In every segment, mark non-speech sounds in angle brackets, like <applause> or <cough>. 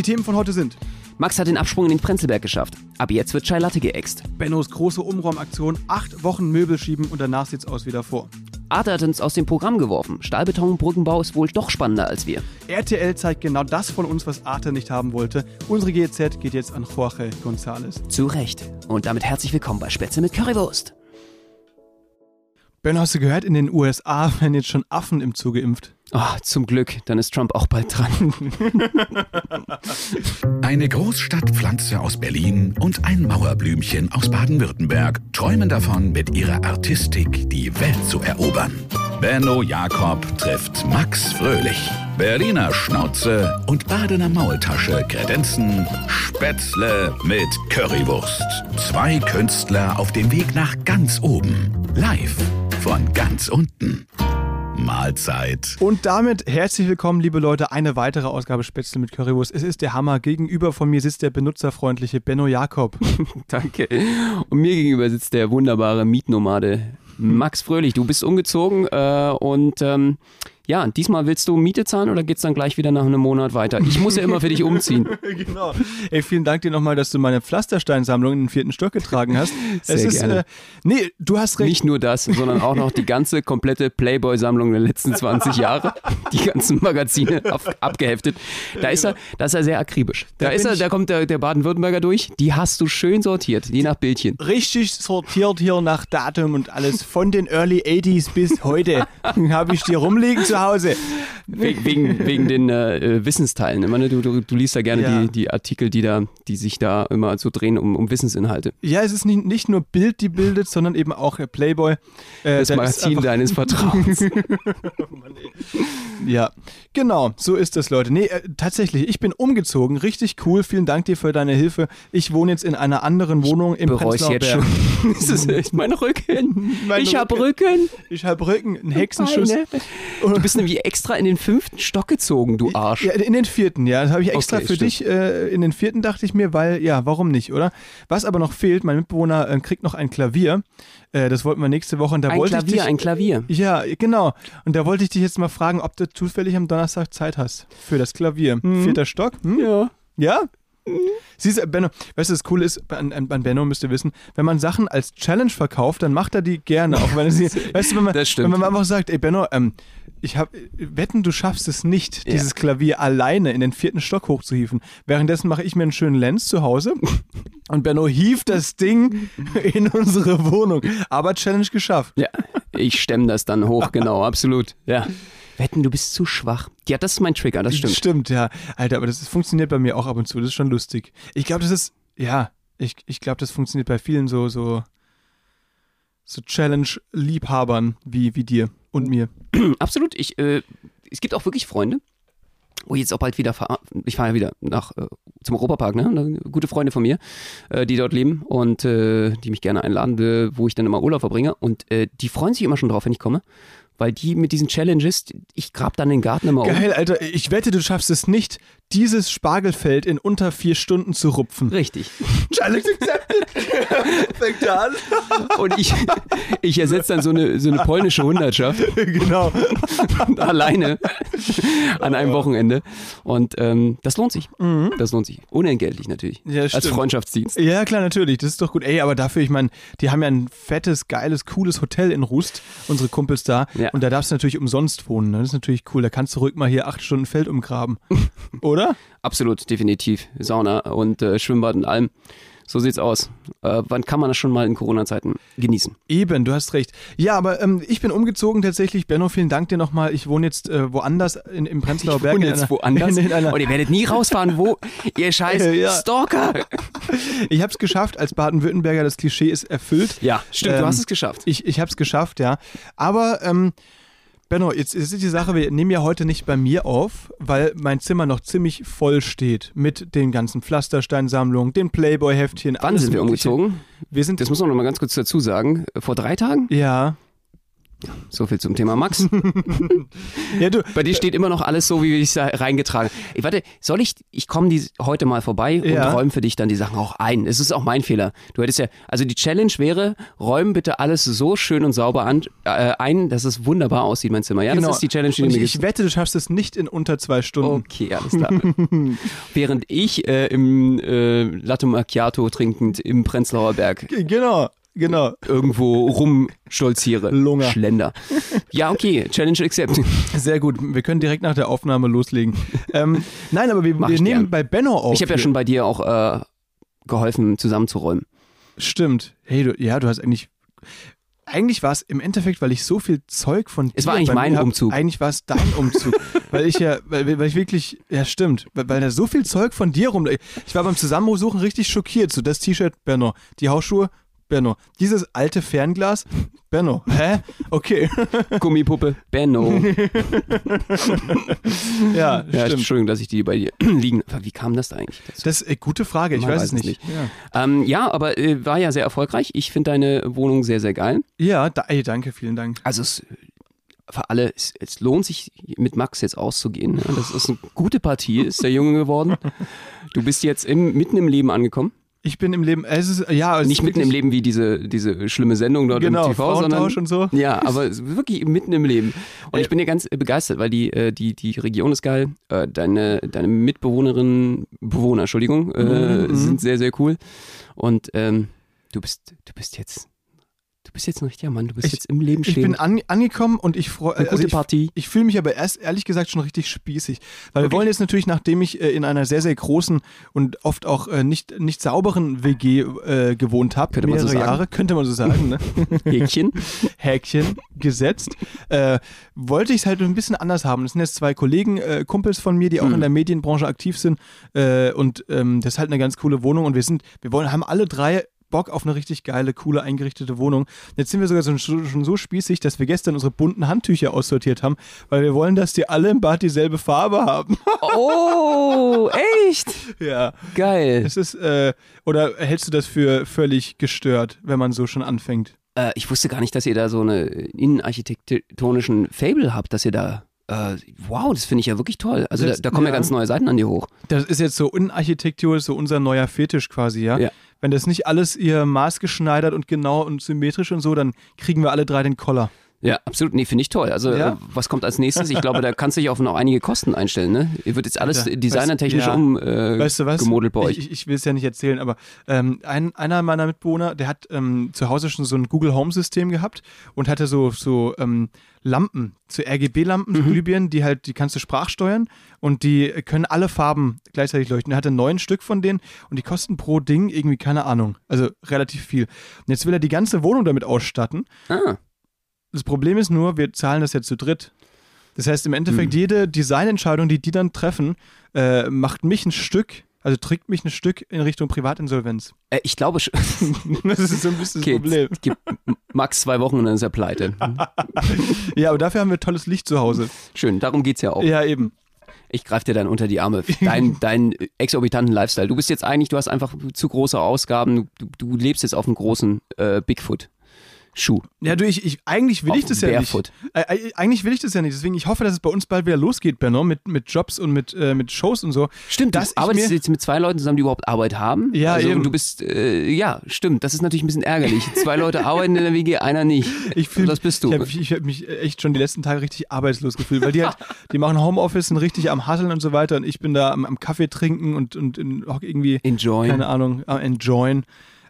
Die Themen von heute sind Max hat den Absprung in den Prenzlberg geschafft. Ab jetzt wird Chai Latte geäxt. Bennos große Umraumaktion, acht Wochen Möbel schieben und danach sieht's aus wie davor. Arte hat uns aus dem Programm geworfen. Stahlbetonbrückenbau ist wohl doch spannender als wir. RTL zeigt genau das von uns, was Arte nicht haben wollte. Unsere GZ geht jetzt an Jorge González. Zu Recht. Und damit herzlich willkommen bei Spätzle mit Currywurst. Ben, hast du gehört, in den USA werden jetzt schon Affen im Zoo geimpft. Oh, zum Glück, dann ist Trump auch bald dran. <laughs> Eine Großstadtpflanze aus Berlin und ein Mauerblümchen aus Baden-Württemberg träumen davon, mit ihrer Artistik die Welt zu erobern. Benno Jakob trifft Max Fröhlich. Berliner Schnauze und Badener Maultasche kredenzen Spätzle mit Currywurst. Zwei Künstler auf dem Weg nach ganz oben. Live von ganz unten. Mahlzeit. Und damit herzlich willkommen, liebe Leute, eine weitere Ausgabe Spätzle mit Currywurst. Es ist der Hammer. Gegenüber von mir sitzt der benutzerfreundliche Benno Jakob. <laughs> Danke. Und mir gegenüber sitzt der wunderbare Mietnomade Max Fröhlich. Du bist umgezogen äh, und ähm, ja, diesmal willst du Miete zahlen oder geht's dann gleich wieder nach einem Monat weiter? Ich muss ja immer für dich umziehen. <laughs> genau. Ey, vielen Dank dir nochmal, dass du meine Pflastersteinsammlung in den vierten Stock getragen hast. <laughs> Sehr es ist, gerne. Äh, nee, du hast recht. Nicht nur das, sondern auch noch die ganze komplette Playboy-Sammlung der letzten 20 Jahre. Die ganzen Magazine auf, abgeheftet. Da ist er, da ist er sehr akribisch. Da, Da ist er, da kommt der, der Baden-Württemberger durch. Die hast du schön sortiert, je nach Bildchen. Richtig sortiert hier nach Datum und alles. Von den Early 80s bis heute <laughs> habe ich die rumliegen zu Hause. Wegen, wegen, wegen den äh, Wissensteilen. Immer, ne? du, du, du liest ja gerne Ja. die, die Artikel, die, da, die sich da immer so drehen um, um Wissensinhalte. Ja, es ist nicht, nicht nur Bild, die bildet, sondern eben auch äh, Playboy. Äh, Das Magazin deines Vertrauens. <laughs> Ja, genau, so ist das, Leute. Nee, äh, tatsächlich, ich bin umgezogen. Richtig cool. Vielen Dank dir für deine Hilfe. Ich wohne jetzt in einer anderen Wohnung im Bereue Prenzlauer jetzt schon. <laughs> Das ist echt mein Rücken. <laughs> Mein ich habe Rücken. Ich habe Rücken, einen Hexenschuss. Beine. Du bist nämlich extra in den fünften Stock gezogen, du Arsch. Ja, in den vierten, ja. Das habe ich extra Okay, für stimmt. dich. Äh, in den vierten dachte ich mir, weil, ja, warum nicht, oder? Was aber noch fehlt, mein Mitbewohner äh, kriegt noch ein Klavier. Äh, das wollten wir nächste Woche. Und da Ein wollte ich Klavier, dich, ein Klavier. Ja, genau. Und da wollte ich dich jetzt mal fragen, ob du zufällig am Donnerstag Zeit hast für das Klavier. Vierter Stock? Hm? Ja. Ja? Siehst du, Benno, weißt du, das Coole ist, an, an Benno müsst ihr wissen, wenn man Sachen als Challenge verkauft, dann macht er die gerne, auch wenn er sie, <laughs> weißt du, wenn man, wenn man einfach sagt, ey Benno, ähm, ich hab, wetten, du schaffst es nicht, Ja. dieses Klavier alleine in den vierten Stock hochzuhieven. Währenddessen mache ich mir einen schönen Lenz zu Hause <laughs> und Benno hieft das Ding in unsere Wohnung. Aber Challenge geschafft. Ja, ich stemme das dann hoch, <laughs> genau, absolut. Ja. Wetten, du bist zu schwach. Ja, das ist mein Trigger, das stimmt. Stimmt, ja. Alter, aber das funktioniert bei mir auch ab und zu. Das ist schon lustig. Ich glaube, das ist, ja, ich, ich glaube, das funktioniert bei vielen so, so, so Challenge-Liebhabern wie, wie dir und mir. <clears throat> Absolut. Ich, äh, es gibt auch wirklich Freunde, ich jetzt auch bald wieder fahre. Ich fahre ja wieder nach äh, zum Europapark, ne? Gute Freunde von mir, äh, die dort leben und äh, die mich gerne einladen, äh, wo ich dann immer Urlaub verbringe. Und äh, die freuen sich immer schon drauf, wenn ich komme. Weil die mit diesen Challenges, ich grab dann den Garten immer um. Geil, Alter. Ich wette, du schaffst es nicht, dieses Spargelfeld in unter vier Stunden zu rupfen. Richtig. <laughs> Challenge accepted. <laughs> Fängt an. Und ich, ich ersetze dann so eine, so eine polnische Hundertschaft <laughs> genau. alleine an einem Wochenende. Und ähm, das lohnt sich. Das lohnt sich. Unentgeltlich natürlich. Ja, Als. Freundschaftsdienst. Ja, klar, natürlich. Das ist doch gut. Ey, aber dafür, ich meine, die haben ja ein fettes, geiles, cooles Hotel in Rust, unsere Kumpels da. Ja. Und da darfst du natürlich umsonst wohnen. Ne? Das ist natürlich cool. Da kannst du ruhig mal hier acht Stunden Feld umgraben. Oder? Absolut, definitiv. Sauna und äh, Schwimmbad und allem. So sieht's aus. Äh, wann kann man das schon mal in Corona-Zeiten genießen? Eben, du hast recht. Ja, aber ähm, ich bin umgezogen tatsächlich. Benno, vielen Dank dir nochmal. Ich wohne jetzt äh, woanders in, im Prenzlauer Berg. Und in jetzt einer- woanders. In, <laughs> in einer, und ihr werdet nie rausfahren, wo ihr scheiß <laughs> Ja. Stalker. <laughs> ich habe es geschafft. Als Baden-Württemberger, das Klischee ist erfüllt. Ja, stimmt, du Ähm, hast es geschafft. Ich, ich habe es geschafft, ja. Aber, ähm, Benno, jetzt, ist die Sache, wir nehmen ja heute nicht bei mir auf, weil mein Zimmer noch ziemlich voll steht mit den ganzen Pflastersteinsammlungen, den Playboy-Heftchen. Wann sind wir umgezogen? Wir sind, Das muss man noch mal ganz kurz dazu sagen. Vor drei Tagen? ja, So viel zum Thema Max. <laughs> Ja, du, Bei dir steht immer noch alles so, wie ich es da reingetragen habe. Warte, soll ich, ich komme heute mal vorbei und Ja. räume für dich dann die Sachen auch ein. Es ist auch mein Fehler. Du hättest ja, also die Challenge wäre, räum bitte alles so schön und sauber an, äh, ein, dass es wunderbar aussieht, mein Zimmer. Ja, genau. das ist die Challenge, die du Und mir ich, gibst. ich wette, du schaffst es nicht in unter zwei Stunden. Okay, alles klar. <laughs> Während ich äh, im äh, Latte Macchiato trinkend im Prenzlauer Berg Genau, genau. irgendwo rumstolziere. Lunger. Schlender. Ja, okay, Challenge accepted. Sehr gut. Wir können direkt nach der Aufnahme loslegen. ähm, nein, aber wir, wir nehmen gern. bei Benno auf. Ich habe ja schon bei dir auch äh, geholfen, zusammenzuräumen. Stimmt. Hey, du, ja, du hast eigentlich. Eigentlich war es im Endeffekt, weil ich so viel Zeug von dir Es war eigentlich mein hab, Umzug. Eigentlich war es dein Umzug. weil ich ja, weil, weil ich wirklich, ja stimmt, weil, weil da so viel Zeug von dir rum. Ich war beim Zusammensuchen richtig schockiert. So das T-Shirt, Benno. Die Hausschuhe, Benno. Dieses alte Fernglas, Benno. Hä? Okay. <laughs> Gummipuppe, Benno. <laughs> ja, Ja, stimmt. Entschuldigung, dass ich die bei dir <clears throat> liegen. Aber Wie kam das da eigentlich? dazu? Das ist eine gute Frage, ich weiß weiß es nicht. nicht. Ähm, ja, aber äh, war ja sehr erfolgreich. Ich finde deine Wohnung sehr, sehr geil. Ja, ja da, ey, danke, vielen Dank. Also es, für alle, es, es lohnt sich mit Max jetzt auszugehen. Ja, das ist eine gute Partie, ist der Junge geworden. <laughs> Du bist jetzt im, mitten im Leben angekommen. Ich bin im Leben, es ist, ja, es Nicht ist mitten im Leben wie diese, diese schlimme Sendung dort Genau, im TV, sondern und so. Ja, aber wirklich mitten im Leben. Und Äh, ich bin ja ganz begeistert, weil die, äh, die, die Region ist geil. Äh, Deine, deine Mitbewohnerinnen, Bewohner, Entschuldigung, äh, Mhm, mhm. sind sehr, sehr cool. Und ähm, du bist, du bist jetzt, du bist jetzt ein richtiger Mann. Du bist Ich- jetzt im Leben Ich stehen. bin an, angekommen und ich freue Eine gute ich. Ich fühle mich aber erst ehrlich gesagt schon richtig spießig. Weil wir Wirklich? wollen jetzt natürlich, nachdem ich äh, in einer sehr, sehr großen und oft auch äh, nicht, nicht sauberen WG äh, gewohnt habe, Könnte man mehrere so sagen. Jahre, könnte man so sagen, ne? <laughs> Häkchen. <laughs> Häkchen gesetzt, äh, wollte ich es halt ein bisschen anders haben. Das sind jetzt zwei Kollegen, äh, Kumpels von mir, die auch Mhm. in der Medienbranche aktiv sind äh, und ähm, das ist halt eine ganz coole Wohnung und wir sind, wir wollen, haben alle drei Bock auf eine richtig geile, coole, eingerichtete Wohnung. Jetzt sind wir sogar so, schon so spießig, dass wir gestern unsere bunten Handtücher aussortiert haben, weil wir wollen, dass die alle im Bad dieselbe Farbe haben. <laughs> Oh, echt? ja. Geil. Es ist, äh, oder hältst du das für völlig gestört, wenn man so schon anfängt? Äh, ich wusste gar nicht, dass ihr da so eine innenarchitektonischen Fable habt, dass ihr da. Äh, wow, das finde ich ja wirklich toll. Also da, Das- da kommen ja. ja. ganz neue Seiten an dir hoch. Das ist jetzt so Innenarchitektur, ist so unser neuer Fetisch quasi, ja? Ja. Wenn das nicht alles ihr maßgeschneidert und genau und symmetrisch und so, dann kriegen wir alle drei den Koller. Ja, absolut. Nee, finde ich toll. Also, Ja? äh, was kommt als nächstes? Ich glaube, da kannst du dich auf noch einige Kosten einstellen, ne? Ihr wird jetzt alles Alter, designertechnisch ja. um äh, Weißt du was? bei euch. Ich, ich will es ja nicht erzählen, aber ähm, ein, einer meiner Mitbewohner, der hat ähm, zu Hause schon so ein Google Home System gehabt und hatte so, so ähm, Lampen, so RGB-Lampen, Mhm. Glühbirnen, die halt, die kannst du sprachsteuern und die können alle Farben gleichzeitig leuchten. Er hatte neun Stück von denen und die kosten pro Ding irgendwie, keine Ahnung, also relativ viel. Und jetzt will er die ganze Wohnung damit ausstatten. ah, Das Problem ist nur, wir zahlen das ja zu dritt. Das heißt, im Endeffekt, Hm. jede Designentscheidung, die die dann treffen, äh, macht mich ein Stück, also trägt mich ein Stück in Richtung Privatinsolvenz. äh, ich glaube, sch- <laughs> Das ist so ein bisschen okay, das Problem. jetzt gib Max zwei Wochen und dann ist er pleite. Ja, aber dafür haben wir tolles Licht zu Hause. Schön, darum geht's ja auch. Ja, eben. Ich greife dir dann unter die Arme. Dein, <laughs> dein exorbitanten Lifestyle. Du bist jetzt eigentlich, du hast einfach zu große Ausgaben. Du, du lebst jetzt auf einem großen äh, Bigfoot. Schuh. Ja, du, ich, ich, eigentlich will Auf ich das ja Barefoot. nicht. Äh, eigentlich will ich das ja nicht. Deswegen, ich hoffe, dass es bei uns bald wieder losgeht, Benno, mit, mit Jobs und mit, äh, mit Shows und so. Stimmt, Dass du arbeitest jetzt mit zwei Leuten zusammen, die überhaupt Arbeit haben. Ja, also, eben. Und du bist, äh, ja, stimmt. Das ist natürlich ein bisschen ärgerlich. <laughs> Zwei Leute arbeiten in der WG, einer nicht. Ich fühl, das bist du. Ich habe hab mich echt schon die letzten Tage richtig arbeitslos gefühlt, weil die halt, die machen Homeoffice, sind richtig am Hasseln und so weiter und ich bin da am, am Kaffee trinken und, und in, auch irgendwie, Enjoy. keine Ahnung, am enjoyen.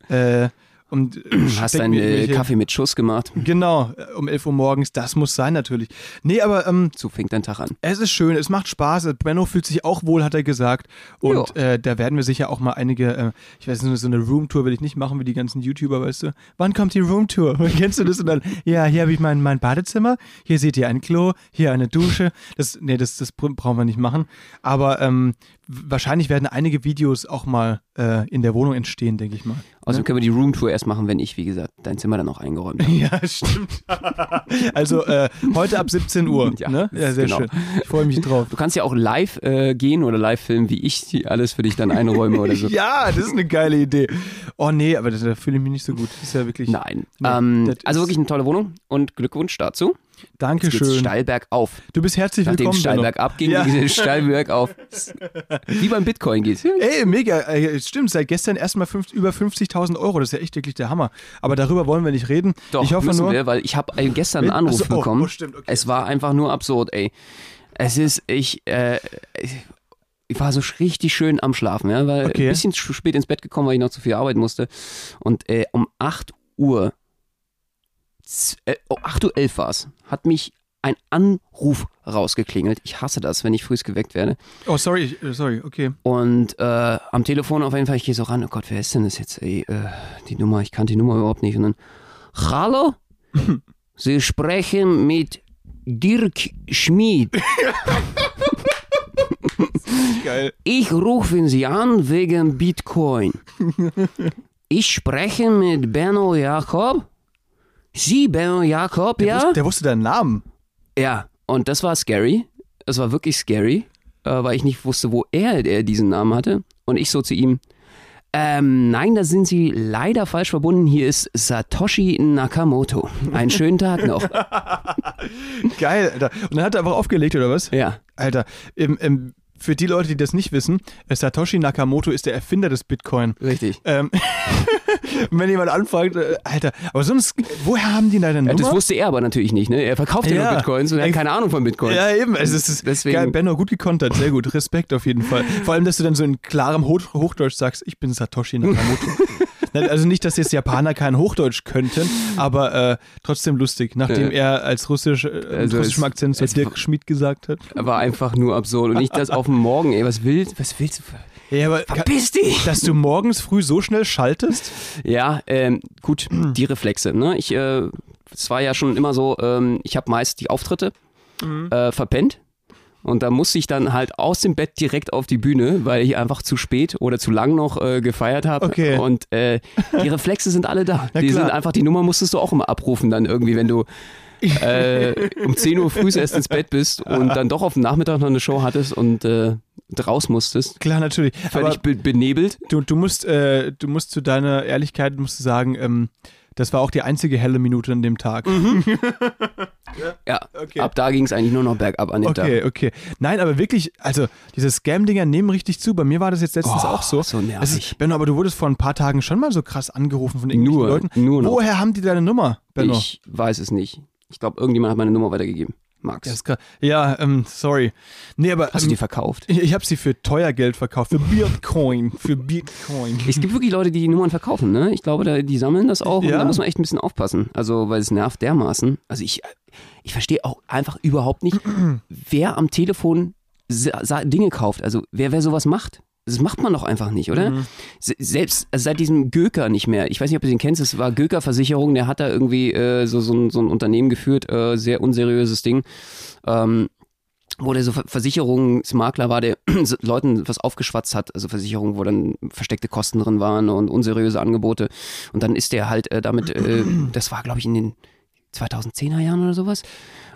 Äh, und äh, <clears throat> Hast deinen äh, Kaffee mit Schuss gemacht. Genau, äh, um 11 Uhr morgens, das muss sein natürlich. Nee, aber ähm, So fängt dein Tag an. es ist schön, es macht Spaß. Benno fühlt sich auch wohl, hat er gesagt. Und äh, da werden wir sicher auch mal einige, äh, ich weiß nicht, so eine Roomtour will ich nicht machen wie die ganzen YouTuber, weißt du. Wann kommt die Roomtour? <laughs> Kennst du das? Und dann, ja, hier habe ich mein, mein Badezimmer, hier seht ihr ein Klo, hier eine Dusche. Das, nee, das, das br- brauchen wir nicht machen. Aber ähm, wahrscheinlich werden einige Videos auch mal äh, in der Wohnung entstehen, denke ich mal. Also können wir die Roomtour erst machen, wenn ich, wie gesagt, dein Zimmer dann auch eingeräumt habe. <laughs> Ja, stimmt. <laughs> also äh, heute ab 17 Uhr. Ja, ne? ja sehr genau. schön. Ich freue mich drauf. Du kannst ja auch live äh, gehen oder live filmen, wie ich die alles für dich dann einräume oder so. <laughs> Ja, das ist eine geile Idee. Oh nee, aber da fühle ich mich nicht so gut. Das ist ja wirklich. Nein. Nee, ähm, also wirklich eine tolle Wohnung und Glückwunsch dazu. Jetzt Dankeschön. steil bergauf. Du bist herzlich Nachdem willkommen. steil bergab ging, Ja. <laughs> es steil bergauf. Wie beim Bitcoin geht. Ey, mega. Äh, stimmt, seit gestern erstmal fünf, über 50.000 Euro. Das ist ja echt wirklich der Hammer. Aber darüber wollen wir nicht reden. Doch, ich hoffe müssen nur. wir, weil ich habe gestern einen Anruf so, oh, bekommen. oh, stimmt, okay. Es war einfach nur absurd, ey. Es ist, ich, äh, ich war so richtig schön am Schlafen, ja, weil Okay. ein bisschen spät ins Bett gekommen, weil ich noch zu viel arbeiten musste. Und äh, um 8 Uhr, oh, 8 Uhr 11 war es, hat mich ein Anruf rausgeklingelt. Ich hasse das, wenn ich früh geweckt werde. Oh, sorry, äh, sorry, okay. Und äh, am Telefon auf jeden Fall, ich gehe so ran, oh Gott, wer ist denn das jetzt? Ey, äh, die Nummer, ich kannte die Nummer überhaupt nicht. Und dann, hallo? <laughs> Sie sprechen mit Dirk Schmid. <laughs> Geil. Ich rufe Sie an wegen Bitcoin. <laughs> Ich spreche mit Benno Jakob. Sie, Benno Jakob, Der, ja? wusste, der wusste deinen Namen. Ja, und das war scary. Das war wirklich scary, äh, weil ich nicht wusste, wo er, er diesen Namen hatte. Und ich so zu ihm, ähm, nein, da sind Sie leider falsch verbunden. Hier ist Satoshi Nakamoto. Einen schönen Tag noch. <laughs> Geil, Alter. Und dann hat er einfach aufgelegt, oder was? Ja, Alter, im, im, für die Leute, die das nicht wissen, äh, Satoshi Nakamoto ist der Erfinder des Bitcoin. richtig. Ähm, <laughs> wenn jemand anfragt, äh, Alter, aber sonst, woher haben die deine Ja, Nummer? das wusste er aber natürlich nicht. Ne? Er verkauft ja, Ja. nur Bitcoins und er hat keine Ahnung von Bitcoins. Ja, eben. Also es ist Deswegen- geil. Benno, gut gekontert. Sehr gut. Respekt auf jeden Fall. Vor allem, dass du dann so in klarem Hoch Hochdeutsch sagst, ich bin Satoshi Nakamoto. <laughs> <laughs> Also nicht, dass jetzt Japaner kein Hochdeutsch könnten, aber äh, trotzdem lustig, nachdem er als Russisch, äh, Also russischem Akzent zu Dirk Schmid gesagt hat. War einfach nur absurd. Und ich das auf dem Morgen, ey, was willst, was willst du? Ja, aber Verpiss dich! dass du morgens früh so schnell schaltest? Ja, ähm, gut, die Reflexe. Ne? Ich, äh, es war ja schon immer so, ähm, ich habe meist die Auftritte äh, verpennt. Und da musste ich dann halt aus dem Bett direkt auf die Bühne, weil ich einfach zu spät oder zu lang noch äh, gefeiert habe. Okay. Und äh, die Reflexe sind alle da. Die sind einfach, die Nummer musstest du auch immer abrufen dann irgendwie, wenn du äh, um 10 Uhr früh erst ins Bett bist und dann doch auf dem Nachmittag noch eine Show hattest und äh, raus musstest. Klar, natürlich. Völlig be benebelt. du, du, musst, äh, du musst zu deiner Ehrlichkeit musst du sagen, ähm, das war auch die einzige helle Minute an dem Tag. <laughs> Ja, Okay. ab da ging es eigentlich nur noch bergab an dem Tag. Okay, okay. Nein, aber wirklich, also diese Scam-Dinger nehmen richtig zu. Bei mir war das jetzt letztens Oh, auch so. so nervig. Ist, Benno, aber du wurdest vor ein paar Tagen schon mal so krass angerufen von irgendwelchen Nur, Leuten. nur noch. Woher haben die deine Nummer, Benno? Ich weiß es nicht. Ich glaube, irgendjemand hat meine Nummer weitergegeben. Max. Ja, ähm, sorry. Nee, aber Hast du ähm, die verkauft? ich, ich habe sie für teuer Geld verkauft. Für Bitcoin. Für Bitcoin. Es gibt wirklich Leute, die die Nummern verkaufen, ne? Ich glaube, da, die sammeln das auch Ja. und da muss man echt ein bisschen aufpassen. Also, weil es nervt dermaßen. Also ich, ich verstehe auch einfach überhaupt nicht, <clears throat> wer am Telefon Dinge kauft. Also wer, wer sowas macht. Das macht man doch einfach nicht, oder? Mhm. Se- Selbst also seit diesem Göker nicht mehr. Ich weiß nicht, ob du den kennst. Es war Göker Versicherung. Der hat da irgendwie äh, so, so, ein, so ein Unternehmen geführt. Äh, sehr unseriöses Ding. Ähm, wo der so Ver- Versicherungsmakler war, der <clears throat> Leuten was aufgeschwatzt hat, also Versicherungen, wo dann versteckte Kosten drin waren und unseriöse Angebote. Und dann ist der halt äh, damit, äh, das war glaube ich in den 2010er Jahren oder sowas.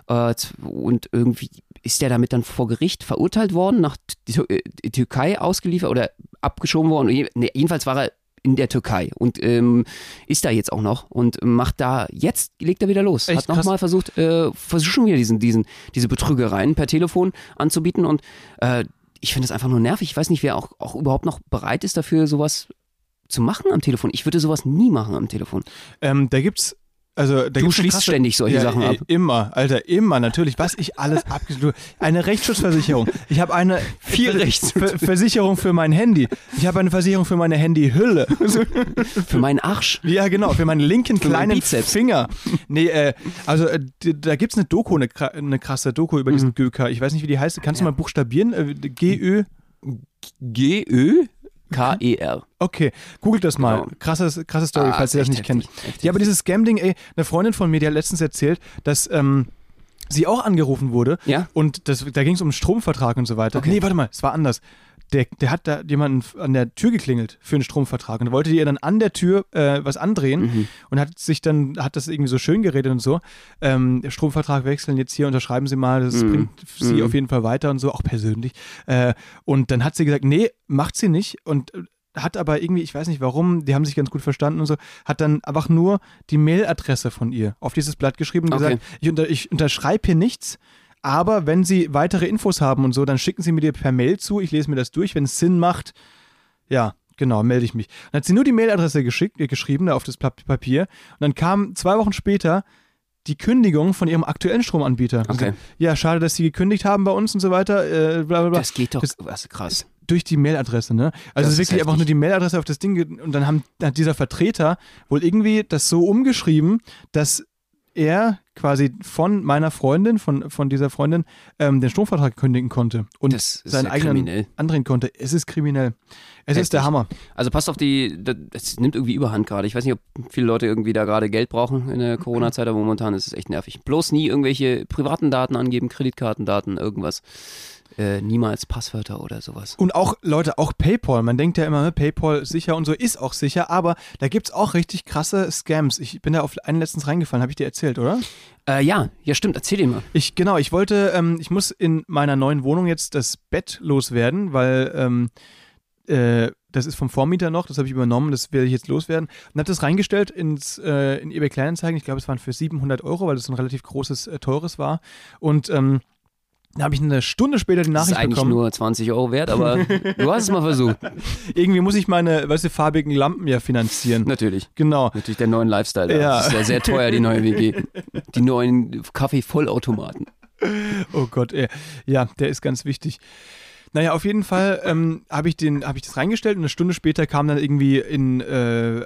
Äh, und irgendwie ist der damit dann vor Gericht verurteilt worden, nach T- äh, Türkei ausgeliefert oder abgeschoben worden. Nee, jedenfalls war er in der Türkei und ähm, ist da jetzt auch noch und macht da, jetzt legt er wieder los. Echt Hat nochmal versucht, äh, versucht schon wieder diesen, diesen, diese Betrügereien per Telefon anzubieten und äh, ich finde das einfach nur nervig. Ich weiß nicht, wer auch, auch überhaupt noch bereit ist dafür, sowas zu machen am Telefon. Ich würde sowas nie machen am Telefon. Ähm, da gibt's. Also, da Du schließt ständig solche Sachen äh, ab. Immer, Alter, immer, natürlich. Was ich alles <laughs> abgeschlossen Eine Rechtsschutzversicherung. Ich habe eine Viel Ver- Ver Versicherung für mein Handy. Ich habe eine Versicherung für meine Handyhülle. <laughs> Für meinen Arsch. Ja, genau, für meinen linken Für meinen kleinen Bizeps. Finger. Nee, äh, also äh, da gibt's eine Doku, eine, eine krasse Doku über Mhm. diesen Göker. Ich weiß nicht, wie die heißt. Kannst du mal buchstabieren? Äh, G-Ö? G-Ö-K-E-R. Okay, googelt das mal. Genau. Krasses, krasse Story, Ah, falls ihr das nicht kennt. heftig, Ja, aber dieses Scam-Ding, ey, eine Freundin von mir, die hat letztens erzählt, dass ähm, sie auch angerufen wurde. Ja? Und das, da ging es um einen Stromvertrag und so weiter. Okay. Nee, warte mal, es war anders. Der, der hat da jemanden an der Tür geklingelt für einen Stromvertrag und wollte ihr dann an der Tür äh, was andrehen Mhm. und hat sich dann, hat das irgendwie so schön geredet und so. Ähm, Stromvertrag wechseln, jetzt hier unterschreiben Sie mal, das Mhm. bringt Sie Mhm. auf jeden Fall weiter und so, auch persönlich. Äh, und dann hat sie gesagt, nee, macht sie nicht und äh, hat aber irgendwie, ich weiß nicht warum, die haben sich ganz gut verstanden und so, hat dann einfach nur die Mailadresse von ihr auf dieses Blatt geschrieben und Okay. gesagt, ich, unter, ich unterschreibe hier nichts, aber wenn Sie weitere Infos haben und so, dann schicken Sie mir die per Mail zu, ich lese mir das durch, wenn es Sinn macht, ja, genau, melde ich mich. Dann hat sie nur die Mailadresse geschickt, äh, geschrieben, da auf das Papier und dann kam zwei Wochen später die Kündigung von ihrem aktuellen Stromanbieter. Okay. sie, Ja, schade, dass Sie gekündigt haben bei uns und so weiter, äh, bla bla bla Das geht doch, Das- was krass. durch die Mailadresse, ne? Also Das es ist ist wirklich einfach heftig. nur die Mailadresse auf das Ding und dann haben, hat dieser Vertreter wohl irgendwie das so umgeschrieben, dass er quasi von meiner Freundin, von, von dieser Freundin, ähm, den Stromvertrag kündigen konnte und seinen ja eigenen kriminell. andrehen konnte. Es ist kriminell. Es ist der Hammer. Also passt auf die, das nimmt irgendwie Überhand gerade. Ich weiß nicht, ob viele Leute irgendwie da gerade Geld brauchen in der Corona-Zeit, aber momentan ist es echt nervig. Bloß nie irgendwelche privaten Daten angeben, Kreditkartendaten, irgendwas. Äh, niemals Passwörter oder sowas. Und auch, Leute, auch PayPal. Man denkt ja immer, ne, PayPal sicher und so, ist auch sicher, aber da gibt es auch richtig krasse Scams. Ich bin da auf einen letztens reingefallen, habe ich dir erzählt, oder? Äh, ja, ja stimmt, erzähl dir mal. Ich, genau, ich wollte, ähm, ich muss in meiner neuen Wohnung jetzt das Bett loswerden, weil ähm, äh, das ist vom Vormieter noch, das habe ich übernommen, das werde ich jetzt loswerden. Und habe das reingestellt ins, äh, in eBay Kleinanzeigen. Ich glaube, es waren für 700 Euro, weil das ein relativ großes, äh, teures war. Und ähm, habe ich eine Stunde später die Das ist Nachricht eigentlich bekommen. nur 20 Euro wert, aber <laughs> du hast es mal versucht. Irgendwie muss ich meine, weißt du, farbigen Lampen ja finanzieren. Natürlich. Genau. Natürlich der neuen Lifestyle. da. Ja. Das ist ja sehr teuer, die neue WG. <laughs> Die neuen Kaffee-Vollautomaten. Oh Gott, ey. ja, der ist ganz wichtig. Naja, auf jeden Fall ähm, habe ich, den- hab ich das reingestellt und eine Stunde später kam dann irgendwie in, äh,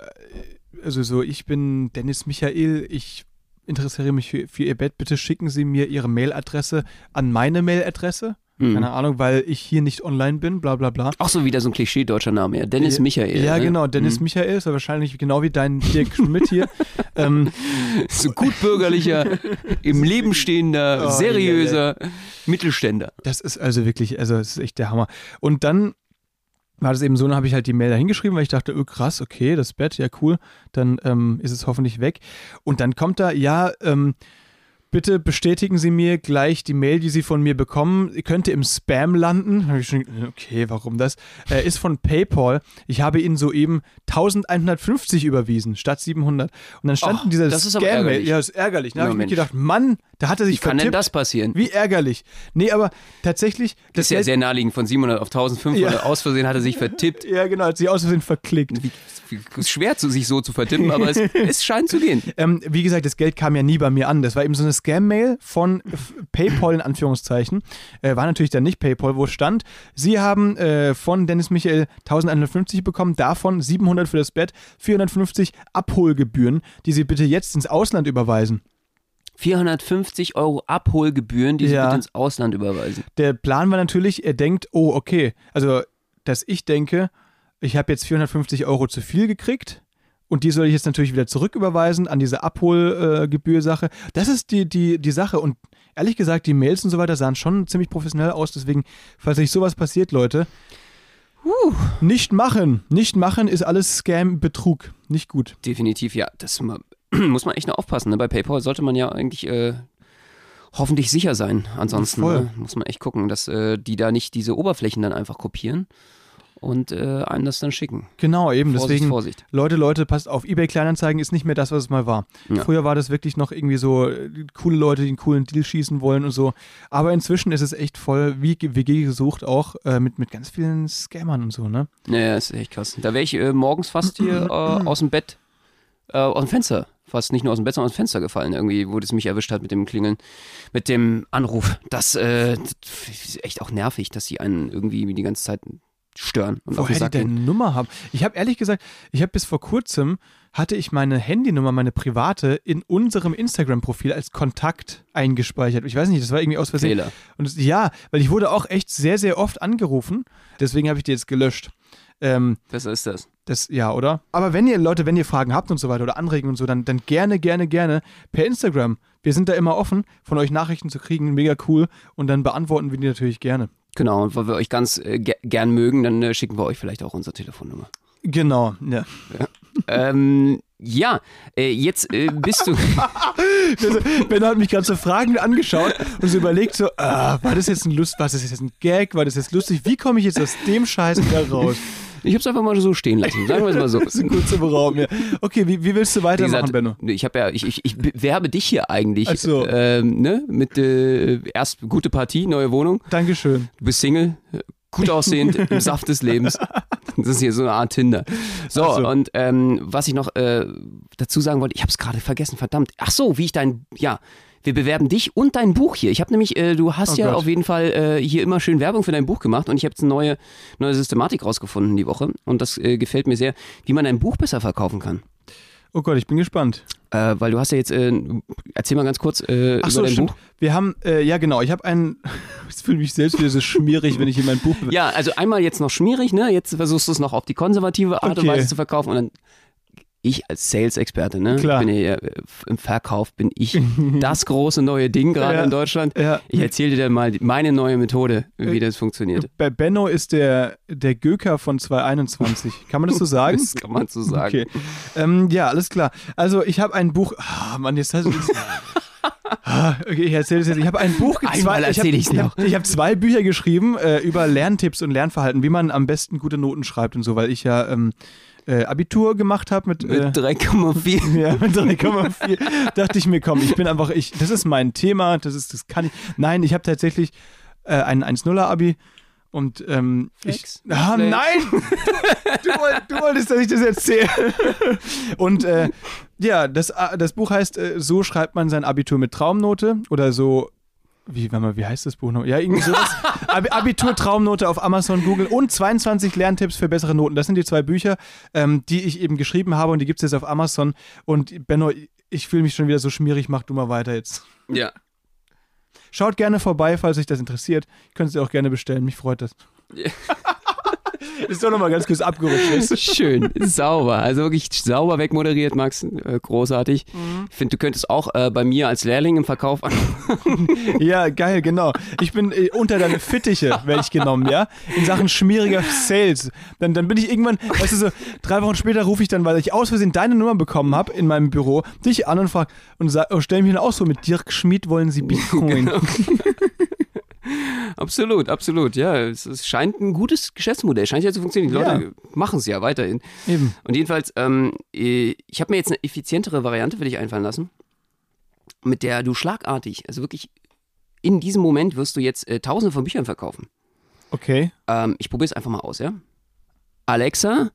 also so, ich bin Dennis Michael, ich interessiere mich für, für Ihr Bett, bitte schicken Sie mir Ihre Mailadresse an meine Mailadresse. Mhm. Keine Ahnung, weil ich hier nicht online bin, bla bla bla. Auch so wieder so ein Klischee deutscher Name, ja. Dennis Ja, Michael. Ja, ne? genau, Dennis Mhm. Michael ist ja wahrscheinlich genau wie dein Dirk Schmidt hier. <laughs> ähm, So gut bürgerlicher, im <laughs> Leben stehender, Oh, seriöser Mittelständler. Das ist also wirklich, also es ist echt der Hammer. Und dann war das eben so, dann habe ich halt die Mail da hingeschrieben, weil ich dachte, oh krass, okay, das Bett, ja cool, dann ähm, ist es hoffentlich weg. Und dann kommt da, ja, ähm, bitte bestätigen Sie mir gleich die Mail, die Sie von mir bekommen, könnte im Spam landen. Okay, warum das? Äh, ist von PayPal. Ich habe Ihnen soeben 1150 überwiesen statt 700. Und dann stand Och, in dieser das ist aber Scam-Mail. ärgerlich. Ja, ist ärgerlich. Da habe ich mir gedacht, Mann, da hat er sich Wie kann denn das passieren? Wie ärgerlich. Nee, aber tatsächlich, Das das ist ja Geld- sehr naheliegend. Von 700 auf 1500 Ja. aus Versehen hat er sich vertippt. Ja, genau, hat sie aus Versehen verklickt. Wie, ist schwer, sich so zu vertippen, aber es, <laughs> es scheint zu gehen. Ähm, wie gesagt, das Geld kam ja nie bei mir an. Das war eben so eine Scam-Mail von PayPal in Anführungszeichen. Äh, war natürlich dann nicht PayPal, wo stand, Sie haben äh, von Dennis Michael 1150 bekommen, davon 700 für das Bett, 450 Abholgebühren, die Sie bitte jetzt ins Ausland überweisen. 450 Euro Abholgebühren, die Sie Ja. bitte ins Ausland überweisen. Der Plan war natürlich, er denkt, oh, okay, also, dass ich denke, ich habe jetzt 450 Euro zu viel gekriegt und die soll ich jetzt natürlich wieder zurücküberweisen an diese Abholgebühr-Sache. Das ist die, die, die Sache und ehrlich gesagt, die Mails und so weiter sahen schon ziemlich professionell aus, deswegen, falls euch sowas passiert, Leute, nicht machen. Nicht machen ist alles Scam, Betrug. Nicht gut. Definitiv, ja. Das <clears throat> muss man echt noch aufpassen. Ne? Bei PayPal sollte man ja eigentlich äh, hoffentlich sicher sein. Ansonsten ne? muss man echt gucken, dass äh, die da nicht diese Oberflächen dann einfach kopieren und äh, einem das dann schicken. Genau, eben. Vorsicht, Deswegen, Vorsicht. Leute, Leute, passt auf. eBay Kleinanzeigen ist nicht mehr das, was es mal war. Ja. Früher war das wirklich noch irgendwie so äh, coole Leute, die einen coolen Deal schießen wollen und so. Aber inzwischen ist es echt voll wie WG gesucht auch äh, mit, mit ganz vielen Scammern und so, ne? Naja, ist echt krass. Da wäre ich äh, morgens fast hier äh, aus dem Bett, äh, aus dem Fenster, fast nicht nur aus dem Bett, sondern aus dem Fenster gefallen, irgendwie, wo das mich erwischt hat mit dem Klingeln, mit dem Anruf. Das, äh, das ist echt auch nervig, dass sie einen irgendwie die ganze Zeit stören und auf den Woher die Sack deine. Nummer haben. Ich habe ehrlich gesagt, ich habe bis vor kurzem hatte ich meine Handynummer, meine private, in unserem Instagram-Profil als Kontakt eingespeichert. Ich weiß nicht, das war irgendwie aus Versehen. Fehler. Und es, ja, weil ich wurde auch echt sehr, sehr oft angerufen. Deswegen habe ich die jetzt gelöscht. Ähm, Besser ist das. das, ja, oder? Aber wenn ihr, Leute, wenn ihr Fragen habt und so weiter oder Anregungen und so, dann, dann gerne, gerne, gerne per Instagram. Wir sind da immer offen, von euch Nachrichten zu kriegen. Mega cool. Und dann beantworten wir die natürlich gerne. Genau, und weil wir euch ganz äh, ge gern mögen, dann äh, schicken wir euch vielleicht auch unsere Telefonnummer. Genau, ja. ähm, ja, äh, jetzt äh, bist du. <laughs> Ben hat mich gerade so fragend angeschaut und so überlegt so, ah, war das jetzt ein Lust, was ist das jetzt ein Gag, war das jetzt lustig, wie komme ich jetzt aus dem Scheiß wieder raus? Ich hab's einfach mal so stehen lassen, sagen wir es mal so. <laughs> Das ist ein kurzer Raum, ja. Okay, wie, wie willst du weitermachen, gesagt, Benno? Ich habe ja, ich, ich, ich bewerbe dich hier eigentlich, Ach so. ähm, ne, mit äh, erst gute Partie, neue Wohnung. Dankeschön. Du bist Single, gut aussehend, <laughs> im Saft des Lebens. Das ist hier so eine Art Tinder. So, so. und ähm, was ich noch äh, dazu sagen wollte, ich habe es gerade vergessen, verdammt. Ach so, wie ich dein, ja, wir bewerben dich und dein Buch hier. Ich habe nämlich, äh, du hast Oh ja Gott. auf jeden Fall äh, hier immer schön Werbung für dein Buch gemacht und ich habe jetzt eine neue, neue Systematik rausgefunden die Woche und das äh, gefällt mir sehr, wie man ein Buch besser verkaufen kann. Oh Gott, ich bin gespannt. Äh, weil du hast ja jetzt, äh, erzähl mal ganz kurz äh, Ach über so, dein stimmt. Buch. Wir haben, äh, ja genau, ich habe ein, <laughs> ich fühle mich selbst wieder so schmierig, wenn ich hier mein Buch bewerbe. Ja, also einmal jetzt noch schmierig, ne? Jetzt versuchst du es noch auf die konservative Art und Okay. Weise zu verkaufen und dann ich als Sales-Experte, ne? Klar. Ich bin ja, äh, im Verkauf bin ich <laughs> das große neue Ding gerade Ja. in Deutschland. Ja. Ich erzähle dir dann mal meine neue Methode, wie das funktioniert. Bei Benno ist der, der Göker von 2021. Kann man das so <laughs> sagen? Das kann man so sagen. Okay. Ähm, ja, alles klar. Also ich habe ein Buch. Ah, Mann, jetzt hast du das. <laughs> Ah, okay, ich erzähle es jetzt. Ich habe ein Buch Einmal zwei, ich ich's habe ich hab zwei Bücher geschrieben äh, über Lerntipps und Lernverhalten, wie man am besten gute Noten schreibt und so, weil ich ja ähm, äh, Abitur gemacht habe mit, Mit äh, 3,4. <laughs> ja, mit 3,4. Dachte ich mir, komm, ich bin einfach, ich, das ist mein Thema, das ist, das kann ich. Nein, ich habe tatsächlich äh, ein 1-0er-Abi und ähm, ich. Flex. Ah, Flex. nein! <laughs> Du, du wolltest, dass ich das erzähle. Und äh, ja, das, äh, das Buch heißt, äh, so schreibt man sein Abitur mit Traumnote oder so. Wie, warte mal, wie heißt das Buch noch? Ja, irgendwie sowas. <laughs> Abi- Abitur Traumnote auf Amazon, Google und 22 Lerntipps für bessere Noten. Das sind die zwei Bücher, ähm, die ich eben geschrieben habe und die gibt es jetzt auf Amazon. Und Benno, ich fühle mich schon wieder so schmierig, mach du mal weiter jetzt. Ja. Schaut gerne vorbei, falls euch das interessiert. Könnt ihr auch gerne bestellen, mich freut das. Ja. <laughs> Ist doch nochmal ganz kurz abgerutscht. du? <laughs> Schön, sauber. Also wirklich sauber wegmoderiert, Max. Äh, großartig. Mhm. Ich finde, du könntest auch äh, bei mir als Lehrling im Verkauf an. <laughs> Ja, geil, genau. Ich bin äh, unter deine Fittiche, werde ich genommen, ja? In Sachen schmieriger Sales. Dann, dann bin ich irgendwann, weißt du, so drei Wochen später rufe ich dann, weil ich aus Versehen deine Nummer bekommen habe in meinem Büro, dich an und frage und sag, oh, stell mich dann auch so mit Dirk Schmid wollen Sie Bitcoin. Genau. <laughs> Absolut, absolut. Ja, es, es scheint ein gutes Geschäftsmodell. Scheint ja zu funktionieren. Die Leute machen es ja weiterhin. Eben. Und jedenfalls, ähm, äh, ich habe mir jetzt eine effizientere Variante für dich einfallen lassen, mit der du schlagartig, also wirklich in diesem Moment wirst du jetzt äh, tausende von Büchern verkaufen. Okay. Ähm, ich probiere es einfach mal aus, ja? Alexa,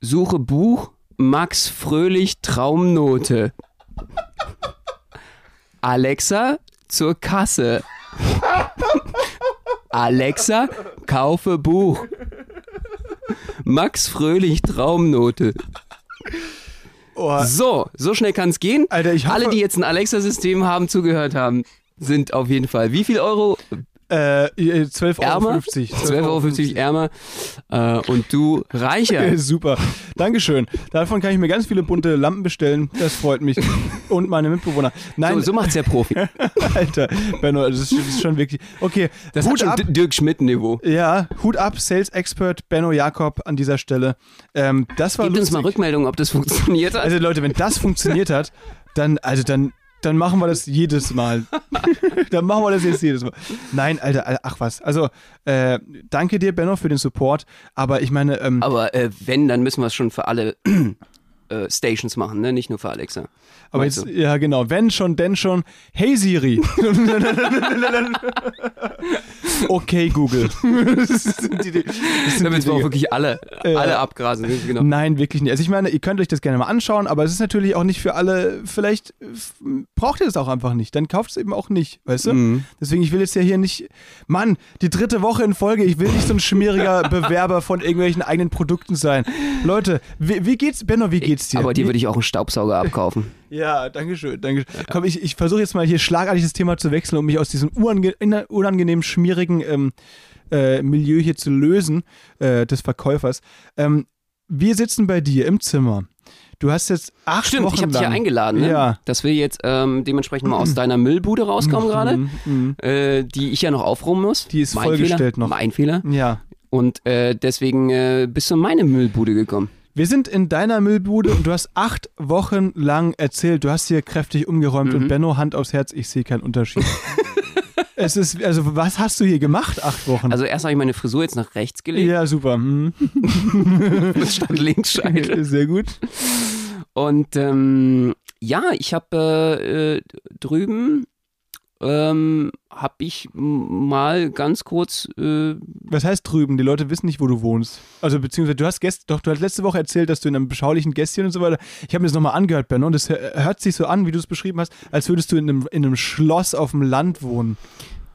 suche Buch Max Fröhlich Traumnote. <laughs> Alexa, zur Kasse. Alexa, kaufe Buch. Max Fröhlich Traumnote. Oh, So, so schnell kann es gehen. Alter, Alle, die jetzt ein Alexa-System haben, zugehört haben, sind auf jeden Fall. Wie viel Euro äh, 12,50 Euro. ärmer? 12,50 12,50 Euro ärmer. Äh, und du reicher. <laughs> Super. Dankeschön. Davon kann ich mir ganz viele bunte Lampen bestellen. Das freut mich. <laughs> Und meine Mitbewohner. Nein, So, so macht's der Profi. <laughs> Alter, Benno, das ist, das ist schon wirklich. Okay, Das Hut ab. Dirk Schmidt-Niveau. Ja, Hut ab, Sales Expert Benno Jakob an dieser Stelle. Ähm, das war Gib uns mal lustig. Rückmeldung, ob das funktioniert hat. Also Leute, wenn das funktioniert hat, dann, also dann, dann machen wir das jedes Mal. <laughs> dann machen wir das jetzt jedes Mal. Nein, Alter, Alter, ach was. Also, äh, danke dir, Benno, für den Support. Aber ich meine, ähm, Aber äh, wenn, dann müssen wir es schon für alle äh, Stations machen, ne? nicht nur für Alexa. aber jetzt, ja genau, wenn schon, denn schon. Hey Siri. <laughs> okay, Google. das sind die, das sind Damit wir auch wirklich alle, Ja. alle abgrasen. ne? Genau. Nein, wirklich nicht. Also ich meine, ihr könnt euch das gerne mal anschauen, aber es ist natürlich auch nicht für alle, vielleicht äh, braucht ihr das auch einfach nicht. Dann kauft es eben auch nicht, weißt du? Mhm. Deswegen, ich will jetzt ja hier nicht, Mann, die dritte Woche in Folge, ich will nicht so ein schmieriger <laughs> Bewerber von irgendwelchen eigenen Produkten sein. Leute, wie, wie geht's, Benno, wie geht's dir? Aber dir würde ich auch einen Staubsauger abkaufen. <laughs> ja, danke schön, danke schön. Komm, ich, ich versuche jetzt mal hier schlagartig das Thema zu wechseln, um mich aus diesem unange unangenehm schmierigen ähm, äh, Milieu hier zu lösen, äh, des Verkäufers. Ähm, wir sitzen bei dir im Zimmer. Du hast jetzt acht Stimmt, Wochen ich habe dich ja eingeladen, ne? Ja. dass wir jetzt ähm, dementsprechend mal aus deiner Müllbude rauskommen gerade, Mhm, mhm. äh, die ich ja noch aufräumen muss. Die ist mein vollgestellt Fehler, noch. Mein Fehler. Ja. Und äh, deswegen äh, bist du in meine Müllbude gekommen. Wir sind in deiner Müllbude und du hast acht Wochen lang erzählt, du hast hier kräftig umgeräumt Mhm. und Benno, Hand aufs Herz, ich sehe keinen Unterschied. <laughs> es ist, also was hast du hier gemacht, acht Wochen? Also erst habe ich meine Frisur jetzt nach rechts gelegt, ja, super. <laughs> Es stand links Scheitel. <laughs> Sehr gut. Und ähm, ja, ich habe äh, äh, drüben ähm, habe ich mal ganz kurz äh, Was heißt drüben? Die Leute wissen nicht, wo du wohnst. Also beziehungsweise du hast gest doch, du hast letzte Woche erzählt, dass du in einem beschaulichen Gästchen und so weiter. Ich habe mir das nochmal angehört, Benno, und hör- hört sich so an, wie du es beschrieben hast, als würdest du in einem, in einem Schloss auf dem Land wohnen.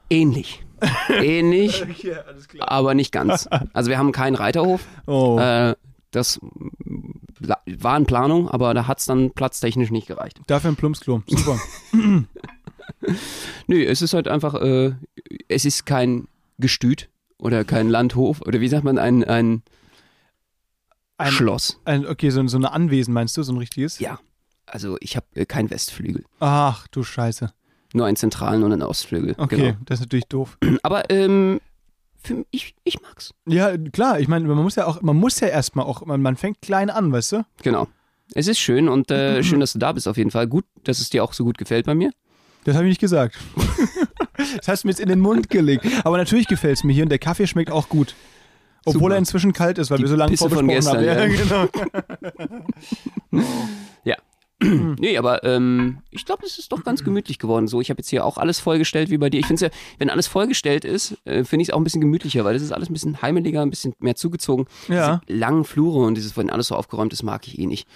ähnlich. <laughs> ähnlich, Okay, aber nicht ganz. Also wir haben keinen Reiterhof. Oh. Äh, das war in Planung, aber da hat es dann platztechnisch nicht gereicht. Dafür ein Plumpsklo. Super. <laughs> <laughs> Nö, es ist halt einfach, äh, es ist kein Gestüt oder kein Landhof oder wie sagt man, ein, ein, Ein- Schloss. Ein, okay, so, so eine Anwesen meinst du, so ein richtiges? Ja, also ich habe äh, keinen Westflügel, Ach, du Scheiße. nur einen zentralen und einen Ostflügel. Okay, Genau. das ist natürlich doof. <clears throat> Aber ähm, für, ich, ich mag's. Ja, klar, ich meine, man muss ja auch, man muss ja erstmal auch, man, man fängt klein an, weißt du? Genau. Es ist schön und äh, <clears throat> schön, dass du da bist auf jeden Fall. Gut, dass es dir auch so gut gefällt bei mir. Das habe ich nicht gesagt. <laughs> das hast du mir jetzt in den Mund gelegt. Aber natürlich gefällt es mir hier und der Kaffee schmeckt auch gut. Obwohl Super. er inzwischen kalt ist, weil Die wir so lange Pisse von vorbesprochen haben. gestern, genau. <laughs> <laughs> Ja. <clears throat> nee, aber ähm, ich glaube, es ist doch ganz gemütlich geworden. So, ich habe jetzt hier auch alles vollgestellt wie bei dir. Ich finde es ja, wenn alles vollgestellt ist, äh, finde ich es auch ein bisschen gemütlicher, weil das ist alles ein bisschen heimeliger, ein bisschen mehr zugezogen. Ja. Diese langen Flure und dieses, wenn alles so aufgeräumt ist, mag ich eh nicht.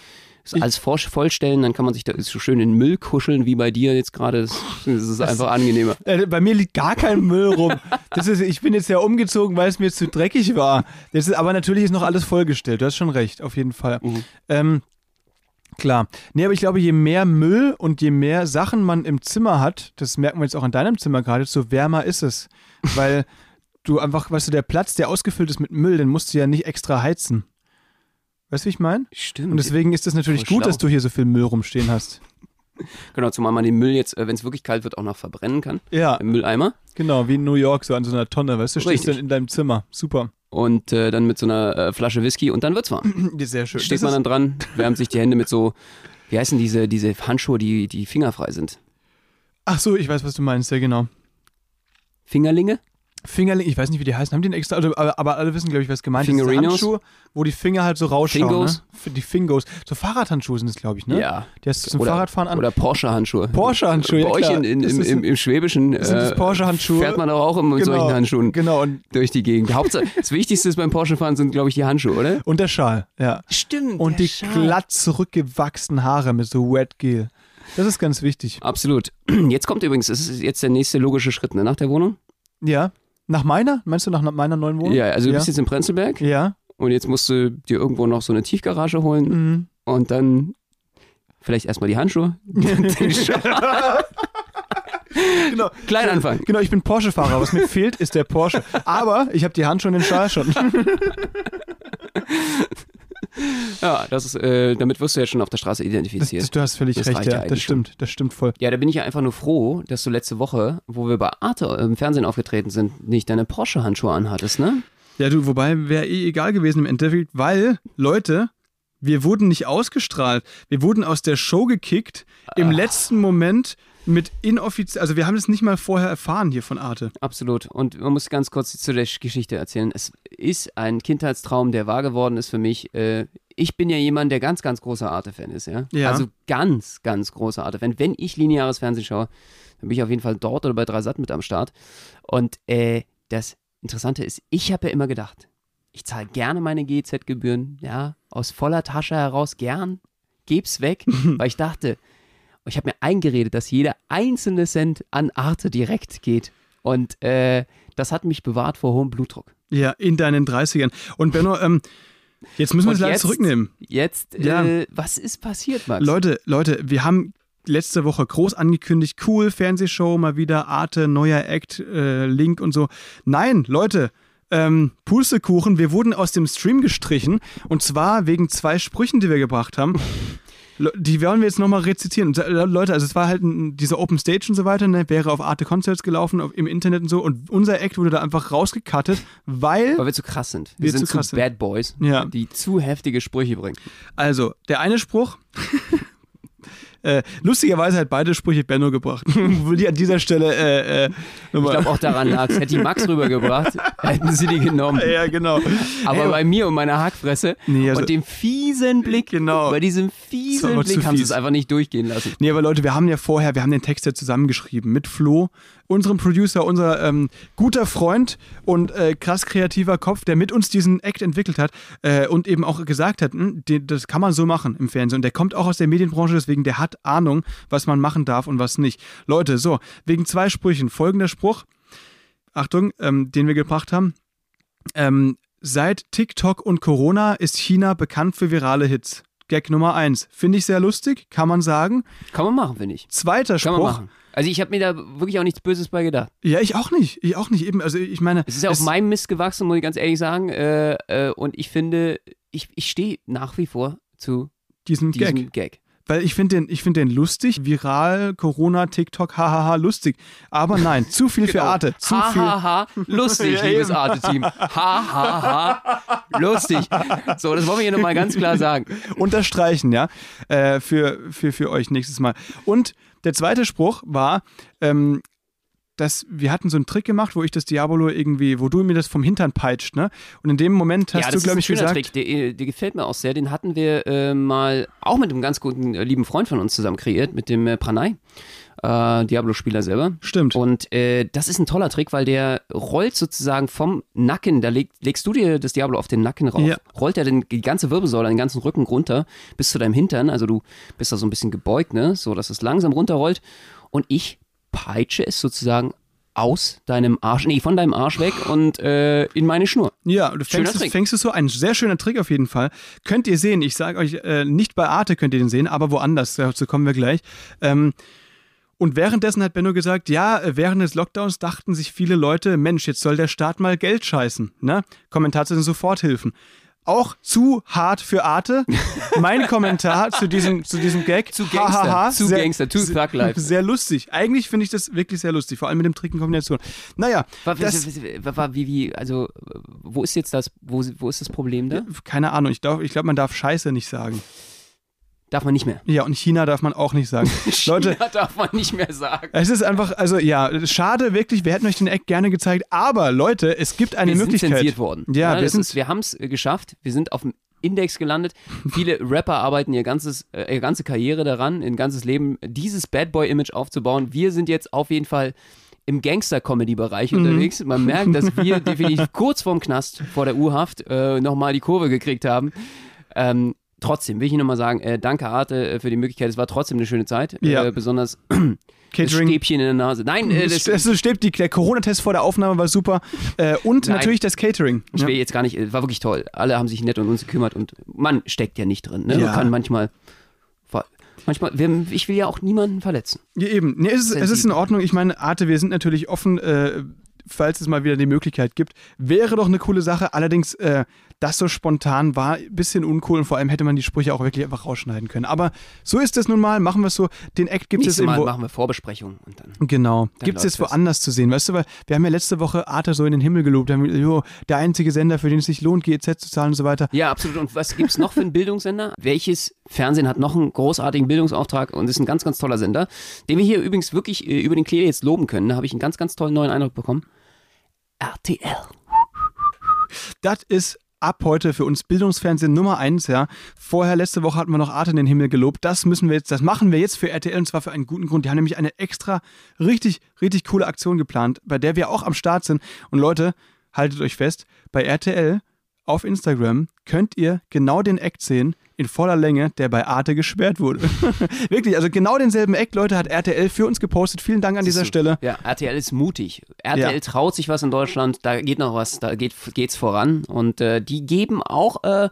Das alles vollstellen, dann kann man sich da so schön in Müll kuscheln, wie bei dir jetzt gerade. Das, das ist einfach angenehmer. <laughs> Äh, Bei mir liegt gar kein Müll rum. Das ist, ich bin jetzt ja umgezogen, weil es mir zu dreckig war. Das ist, aber natürlich ist noch alles vollgestellt. Du hast schon recht, auf jeden Fall. Mhm. Ähm, klar. Nee, aber ich glaube, je mehr Müll und je mehr Sachen man im Zimmer hat, das merken wir jetzt auch in deinem Zimmer gerade, desto wärmer ist es. Weil du einfach, weißt du, der Platz, der ausgefüllt ist mit Müll, den musst du ja nicht extra heizen. Weißt du, wie ich meine? Stimmt. Und deswegen ist es natürlich Voll gut, schlau. dass du hier so viel Müll rumstehen hast. genau, zumal man den Müll jetzt, äh, wenn es wirklich kalt wird, auch noch verbrennen kann. Ja, Im Mülleimer. genau, wie in New York, so an so einer Tonne, weißt du, stehst Richtig. dann in deinem Zimmer. Super. Und äh, dann mit so einer äh, Flasche Whisky und dann wird's warm. Sehr schön. Steht Das man dann dran, wärmt sich die Hände mit so, wie heißen diese, diese Handschuhe, die, die fingerfrei sind? Ach so, ich weiß, was du meinst, ja genau. Fingerlinge? Fingerling, ich weiß nicht, wie die heißen. Haben die einen extra, also, aber, aber alle wissen, glaube ich, was gemeint ist. Handschuhe, wo die Finger halt so rausschauen. Fingos? Ne? Die Fingos. So Fahrradhandschuhe sind es, glaube ich, ne? Ja. Die hast du zum Oder- Fahrradfahren an. Oder Porsche-Handschuhe. Porsche-Handschuhe, ja Bei euch in, in, im, im, im Schwäbischen <laughs> äh, Porsche-Handschuhe. fährt man doch auch immer mit Genau. solchen Handschuhen Genau, und, durch die Gegend. Hauptsache, <laughs> das Wichtigste ist beim Porsche-Fahren sind, glaube ich, die Handschuhe, oder? und der Schal, ja. Stimmt. Und die glatt zurückgewachsenen Haare mit so Wet Gel. Das ist ganz wichtig. Absolut. <clears throat> Jetzt kommt übrigens, das ist jetzt der nächste logische Schritt, ne, nach der Wohnung. Ja. Nach meiner? Meinst du nach meiner neuen Wohnung? Ja, also du bist jetzt in Prenzlberg Ja. und jetzt musst du dir irgendwo noch so eine Tiefgarage holen Mhm. und dann vielleicht erstmal die Handschuhe. <laughs> Genau. Klein anfangen. Genau, ich bin Porsche-Fahrer. Was mir fehlt, ist der Porsche. Aber ich habe die Handschuhe und den Schal schon. <laughs> Ja, das ist, äh, damit wirst du ja schon auf der Straße identifiziert. das, du hast völlig Das recht, ja ja. Das stimmt, das stimmt voll. ja, da bin ich ja einfach nur froh, dass du letzte Woche, wo wir bei Arte im Fernsehen aufgetreten sind, nicht deine Porsche-Handschuhe anhattest, ne? Ja, du, wobei wäre eh egal gewesen im Endeffekt, weil, Leute, wir wurden nicht ausgestrahlt. Wir wurden aus der Show gekickt im letzten Moment mit inoffiziell, also wir haben es nicht mal vorher erfahren hier von Arte. Absolut. Und man muss ganz kurz zu der Geschichte erzählen. Es ist ein Kindheitstraum, der wahr geworden ist für mich. Äh, ich bin ja jemand, der ganz, ganz großer Arte-Fan ist, ja? Ja. Also ganz, ganz großer Arte-Fan. Wenn ich lineares Fernsehen schaue, dann bin ich auf jeden Fall dort oder bei Dreisat mit am Start. Und äh, das Interessante ist, ich habe ja immer gedacht, ich zahle gerne meine GEZ-Gebühren, ja, aus voller Tasche heraus gern, geb's weg, <laughs> weil ich dachte, ich habe mir eingeredet, dass jeder einzelne Cent an Arte direkt geht. Und äh, das hat mich bewahrt vor hohem Blutdruck. Ja, in deinen 30ern. Und Benno, ähm, jetzt müssen wir es leider zurücknehmen. Jetzt, Ja. äh, was ist passiert, Max? Leute, Leute, wir haben letzte Woche groß angekündigt, cool, Fernsehshow, mal wieder Arte, neuer Act, äh, Link und so. Nein, Leute, ähm, Pustekuchen, wir wurden aus dem Stream gestrichen und zwar wegen zwei Sprüchen, die wir gebracht haben. Die wollen wir jetzt nochmal rezitieren. Äh, Leute, also es war halt ein, diese Open Stage und so weiter, ne, wäre auf Arte Concerts gelaufen, auf, im Internet und so. Und unser Act wurde da einfach rausgecuttet, weil, Weil wir zu krass sind. Wir, Wir sind zu krass. Bad Boys, Ja. die zu heftige Sprüche bringen. also, der eine Spruch, äh, lustigerweise hat beide Sprüche Benno gebracht. <laughs> Will die an dieser Stelle, äh, äh, Ich nochmal. glaube auch daran lag Hätte die Max rübergebracht, <laughs> hätten sie die genommen. Ja, genau. Aber Ey, bei mir und meiner Hackfresse Nee, also- und dem fiesen Blick, Genau. bei diesem fiesen Blick haben sie es einfach nicht durchgehen lassen. Nee, aber Leute, wir haben ja vorher, wir haben den Text ja zusammengeschrieben mit Flo, unserem Producer, unser ähm, guter Freund und äh, krass kreativer Kopf, der mit uns diesen Act entwickelt hat äh, und eben auch gesagt hat, hm, die, das kann man so machen im Fernsehen. Und der kommt auch aus der Medienbranche, deswegen der hat Ahnung, was man machen darf und was nicht. Leute, so, wegen zwei Sprüchen. Folgender Spruch, Achtung, ähm, den wir gebracht haben. Ähm, seit TikTok und Corona ist China bekannt für virale Hits. Gag Nummer eins. Finde ich sehr lustig, kann man sagen. Kann man machen, finde ich. Zweiter Kann man Spruch. Also ich habe mir da wirklich auch nichts Böses bei gedacht. Ja, ich auch nicht. Ich auch nicht. Eben, also ich meine. Es ist ja auf meinem Mist gewachsen, muss ich ganz ehrlich sagen. Äh, äh, und ich finde, ich, ich stehe nach wie vor zu diesen diesem Gag. Gag. Weil ich finde den, ich find den lustig. Viral, Corona, TikTok, hahaha, lustig. Aber nein, zu viel für Arte. Zu ha, viel. ha, ha, lustig, <laughs> liebes. Arte-Team. Ha, ha, ha, lustig. So, das wollen wir hier nochmal ganz klar sagen. Unterstreichen, ja. Äh, für, für, für euch nächstes Mal. Und der zweite Spruch war, ähm, dass wir hatten so einen Trick gemacht, wo ich das Diabolo irgendwie, wo du mir das vom Hintern peitscht, ne? Und in dem Moment hast ja, du, glaube ich, gesagt. Trick. Der, äh, der gefällt mir auch sehr. Den hatten wir äh, mal auch mit einem ganz guten, äh, lieben Freund von uns zusammen kreiert, mit dem äh, Pranay. Äh, Diablo-Spieler selber. Stimmt. Und äh, das ist ein toller Trick, weil der rollt sozusagen vom Nacken, da leg, legst du dir das Diablo auf den Nacken rauf, Ja. rollt er den, die ganze Wirbelsäule, den ganzen Rücken runter bis zu deinem Hintern. Also du bist da so ein bisschen gebeugt, ne? so dass es langsam runterrollt. Und ich peitsche es sozusagen aus deinem Arsch, nee, von deinem Arsch weg und äh, in meine Schnur. Ja, du fängst es, fängst es so, ein sehr schöner Trick auf jeden Fall. Könnt ihr sehen, ich sage euch, äh, nicht bei Arte könnt ihr den sehen, aber woanders, dazu kommen wir gleich. Ähm, und währenddessen hat Benno gesagt, ja, äh, während des Lockdowns dachten sich viele Leute, Mensch, jetzt soll der Staat mal Geld scheißen. Ne? Kommentar zu den Soforthilfen. Auch zu hart für Arte. Mein Kommentar zu diesem, zu diesem Gag. Zu Gangster, Hahaha, zu sehr- Gangster, zu Thug Life. Sehr lustig. Eigentlich finde ich das wirklich sehr lustig, vor allem mit dem Trick in Kombination. Naja, War, das, war, wie, wie, also, wo ist jetzt das, wo, wo ist das Problem da? keine Ahnung, ich glaube, ich glaub, man darf Scheiße nicht sagen. Darf man nicht mehr. Ja, und China darf man auch nicht sagen. <laughs> Leute, China darf man nicht mehr sagen. es ist einfach, also ja, schade wirklich, wir hätten euch den Eck gerne gezeigt, aber Leute, es gibt eine wir Möglichkeit. sind zensiert worden. Ja, wir das sind- ist, wir haben es geschafft. Wir sind auf dem Index gelandet. <laughs> Viele Rapper arbeiten ihr ganzes, äh, ihre ganze Karriere daran, ihr ganzes Leben, dieses Bad Boy-Image aufzubauen. Wir sind jetzt auf jeden Fall im Gangster-Comedy-Bereich Mhm. unterwegs. Man merkt, dass wir <laughs> definitiv kurz vorm Knast, vor der U-Haft, äh, nochmal die Kurve gekriegt haben. Ähm, trotzdem will ich Ihnen nochmal sagen, äh, danke Arte äh, für die Möglichkeit. Es war trotzdem eine schöne Zeit. Ja. Äh, besonders <clears throat> das Catering. Stäbchen in der Nase. Nein, äh, das, Es steht, die, der Corona-Test vor der Aufnahme war super. Äh, und Nein. natürlich das Catering. Ich Ja. will jetzt gar nicht, es war wirklich toll. Alle haben sich nett um uns gekümmert und man steckt ja nicht drin. Ne? Ja. Man kann manchmal, manchmal, wir- ich will ja auch niemanden verletzen. Ja, eben. Nee, es, ist, es ist in. Ordnung. Ich meine, Arte, wir sind natürlich offen, äh, falls es mal wieder die Möglichkeit gibt. Wäre doch eine coole Sache. Allerdings, äh, das so spontan war ein bisschen uncool und vor allem hätte man die Sprüche auch wirklich einfach rausschneiden können. Aber so ist es nun mal. Machen wir es so. Den Act gibt es Nächstes Mal irgendwo. machen wir Vorbesprechungen und dann. Genau. Gibt es jetzt woanders zu sehen? Weißt du, weil wir haben ja letzte Woche Arte so in den Himmel gelobt. Haben, gesagt, jo, der einzige Sender, für den es sich lohnt, GEZ zu zahlen und so weiter. Ja, absolut. Und was gibt es noch für einen Bildungssender? Welches Fernsehen hat noch einen großartigen Bildungsauftrag und ist ein ganz, ganz toller Sender, den wir hier übrigens wirklich äh, über den Klee jetzt loben können. Da habe ich einen ganz, ganz tollen neuen Eindruck bekommen. RTL. Das ist ab heute für uns Bildungsfernsehen Nummer eins, ja. Vorher, letzte Woche hatten wir noch Arte in den Himmel gelobt. Das müssen wir jetzt, das machen wir jetzt für RTL und zwar für einen guten Grund. Die haben nämlich eine extra, richtig, richtig coole Aktion geplant, bei der wir auch am Start sind. Und Leute, haltet euch fest, bei RTL auf Instagram könnt ihr genau den Act sehen, in voller Länge, der bei Arte gesperrt wurde. <laughs> Wirklich, also genau denselben Act, Leute, hat RTL für uns gepostet. Vielen Dank an dieser Stelle. Ja, RTL ist mutig. RTL Ja. traut sich was in Deutschland, da geht noch was, da geht, geht's voran. Und äh, die geben auch, äh,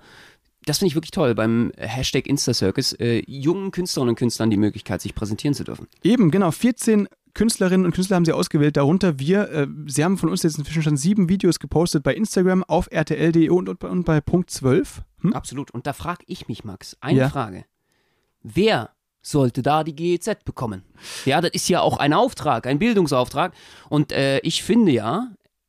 das finde ich wirklich toll, beim Hashtag InstaCircus, äh, jungen Künstlerinnen und Künstlern die Möglichkeit, sich präsentieren zu dürfen. Eben, genau. 14 Künstlerinnen und Künstler haben sie ausgewählt, darunter wir. Äh, sie haben von uns jetzt inzwischen schon sieben Videos gepostet bei Instagram, auf rtl.de und, und, bei- und bei Punkt 12. Hm? Absolut. Und da frage ich mich, Max, eine Ja. Frage. wer sollte da die GEZ bekommen? Ja, das ist ja auch ein Auftrag, ein Bildungsauftrag. Und äh, ich finde ja,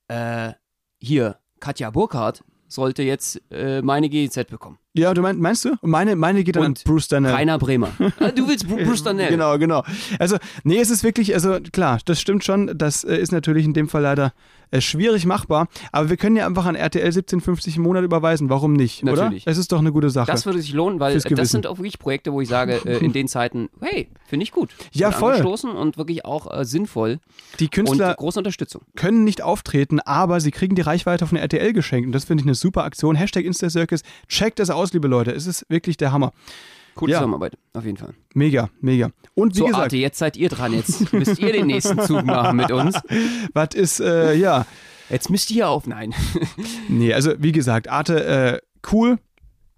äh, hier, Katja Burkhardt sollte jetzt äh, meine GEZ bekommen. Ja, du meinst, meinst du? Meine, meine geht dann Und an Bruce Danell. Rainer Bremer. <laughs> Ah, du willst Bru- Bruce Danell. Genau, genau. Also, nee, es ist wirklich, also klar, das stimmt schon. Das äh, ist natürlich in dem Fall leider äh, schwierig machbar. Aber wir können ja einfach an RTL 17,50 im Monat überweisen. Warum nicht? Natürlich. Oder? Es ist doch eine gute Sache. Das würde sich lohnen, weil das sind auch wirklich Projekte, wo ich sage, äh, in den Zeiten, hey, finde ich gut. Ja, Sind voll. angestoßen und wirklich auch äh, sinnvoll die und Künstler äh, große Unterstützung. können nicht auftreten, aber sie kriegen die Reichweite von RTL geschenkt. Und das finde ich eine super Aktion. Hashtag InstaCircus. Checkt es aus, liebe Leute. Es ist wirklich der Hammer. Coole Ja. Zusammenarbeit, auf jeden Fall. Mega, mega. Und wie So, gesagt, Arte, jetzt seid ihr dran. Jetzt müsst ihr den nächsten Zug machen mit uns. <laughs> was ist, äh, ja, Jetzt müsst ihr auf. Nein. <laughs> nee, also wie gesagt, Arte, äh, cool.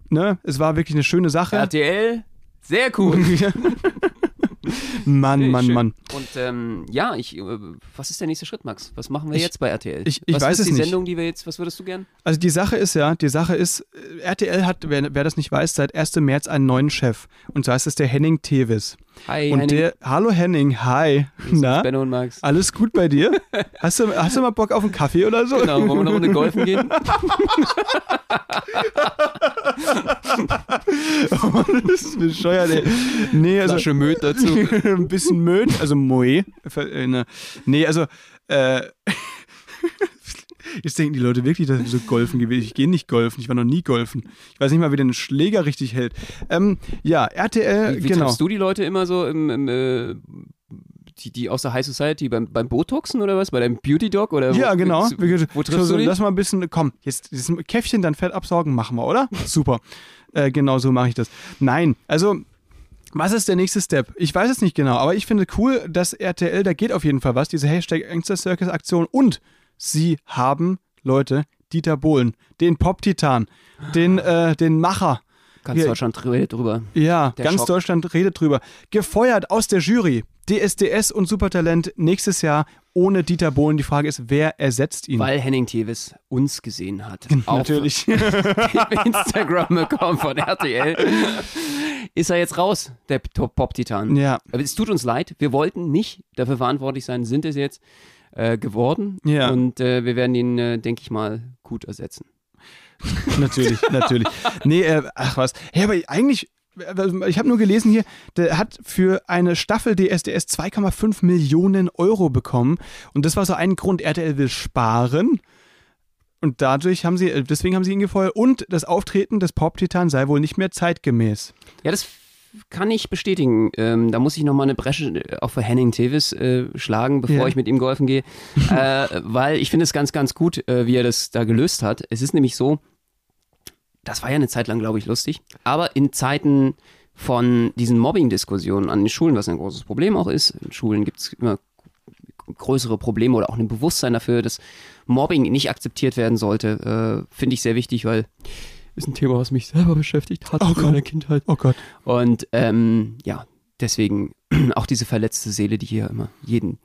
Ne? Es war wirklich eine schöne Sache. RTL, sehr cool. <laughs> <laughs> Mann, Mann, Schön. Mann. Und ähm, ja, ich, äh, was ist der nächste Schritt, Max? Was machen wir Ich- jetzt bei RTL? ich- ich was weiß ist es die nicht. Sendung, die wir jetzt, was würdest du gern? Also die Sache ist ja, die Sache ist, äh, RTL hat, wer, wer das nicht weiß, seit 1. März einen neuen Chef. Und zwar ist es der Henning Tevis. Hi, und Henning. der, hallo Henning, hi. Na, Benno und Max. alles gut bei dir? <laughs> Hast du, hast du mal Bock auf einen Kaffee oder so? Genau, wollen wir eine Runde golfen gehen? <laughs> das ist bescheuert, ey. Nee, also Flasche Möd dazu. <laughs> ein bisschen Möd, also Moe. Äh, ne. Nee, also äh, Jetzt denken die Leute wirklich, dass wir so golfen gewesen. Ich gehe nicht golfen, ich war noch nie golfen. Ich weiß nicht mal, wie der einen Schläger richtig hält. Ähm, ja, RTL, Wie, wie genau. du die Leute immer so im, im äh, die, die aus der High Society beim, beim Botoxen oder was? Bei deinem Beauty Dog? Oder Ja, wo, genau. Wo, wo triffst so, du die? Lass mal ein bisschen, komm, jetzt das Käffchen dann Fett absaugen, machen wir, oder? Super. Äh, genau so mache ich das. Nein, also was ist der nächste Step? Ich weiß es nicht genau, aber ich finde cool, dass RTL, da geht auf jeden Fall was, diese Hashtag Angster Circus Aktion und sie haben, Leute, Dieter Bohlen, den Pop-Titan, den, äh, den Macher, Ganz Wir- Deutschland redet drüber. ja, Der ganz Schock. Deutschland redet drüber. Gefeuert aus der Jury. DSDS und Supertalent nächstes Jahr ohne Dieter Bohlen. Die Frage ist, wer ersetzt ihn? Weil Henning Tevis uns gesehen hat. Natürlich. <laughs> Auf Instagram-Account von RTL. Ist er jetzt raus, der Pop-Titan. ja, Aber es tut uns leid, wir wollten nicht dafür verantwortlich sein, sind es jetzt äh, geworden. Ja. Und äh, wir werden ihn, äh, denke ich mal, gut ersetzen. natürlich, <laughs> natürlich. Nee, äh, ach was. Hey, aber eigentlich, äh, ich habe nur gelesen hier, der hat für eine Staffel DSDS 2,5 Millionen Euro bekommen. Und das war so ein Grund, RTL will sparen. Und dadurch haben sie, deswegen haben sie ihn gefeuert. Und das Auftreten des Pop-Titan sei wohl nicht mehr zeitgemäß. Ja, das kann ich bestätigen. Ähm, da muss ich nochmal eine Bresche äh, auch für Henning Tevis äh, schlagen, bevor Ja. ich mit ihm golfen gehe. <laughs> äh, weil ich finde es ganz, ganz gut, äh, wie er das da gelöst hat. Es ist nämlich so, das war ja eine Zeit lang, glaube ich, lustig. Aber in Zeiten von diesen Mobbing-Diskussionen an den Schulen, was ein großes Problem auch ist, in Schulen gibt es immer größere Probleme oder auch ein Bewusstsein dafür, dass Mobbing nicht akzeptiert werden sollte, äh, finde ich sehr wichtig, weil ist ein Thema, was mich selber beschäftigt hat Oh in meiner Kindheit. Oh Gott. Und ähm, ja, deswegen <clears throat> auch diese verletzte Seele, die hier immer jeden,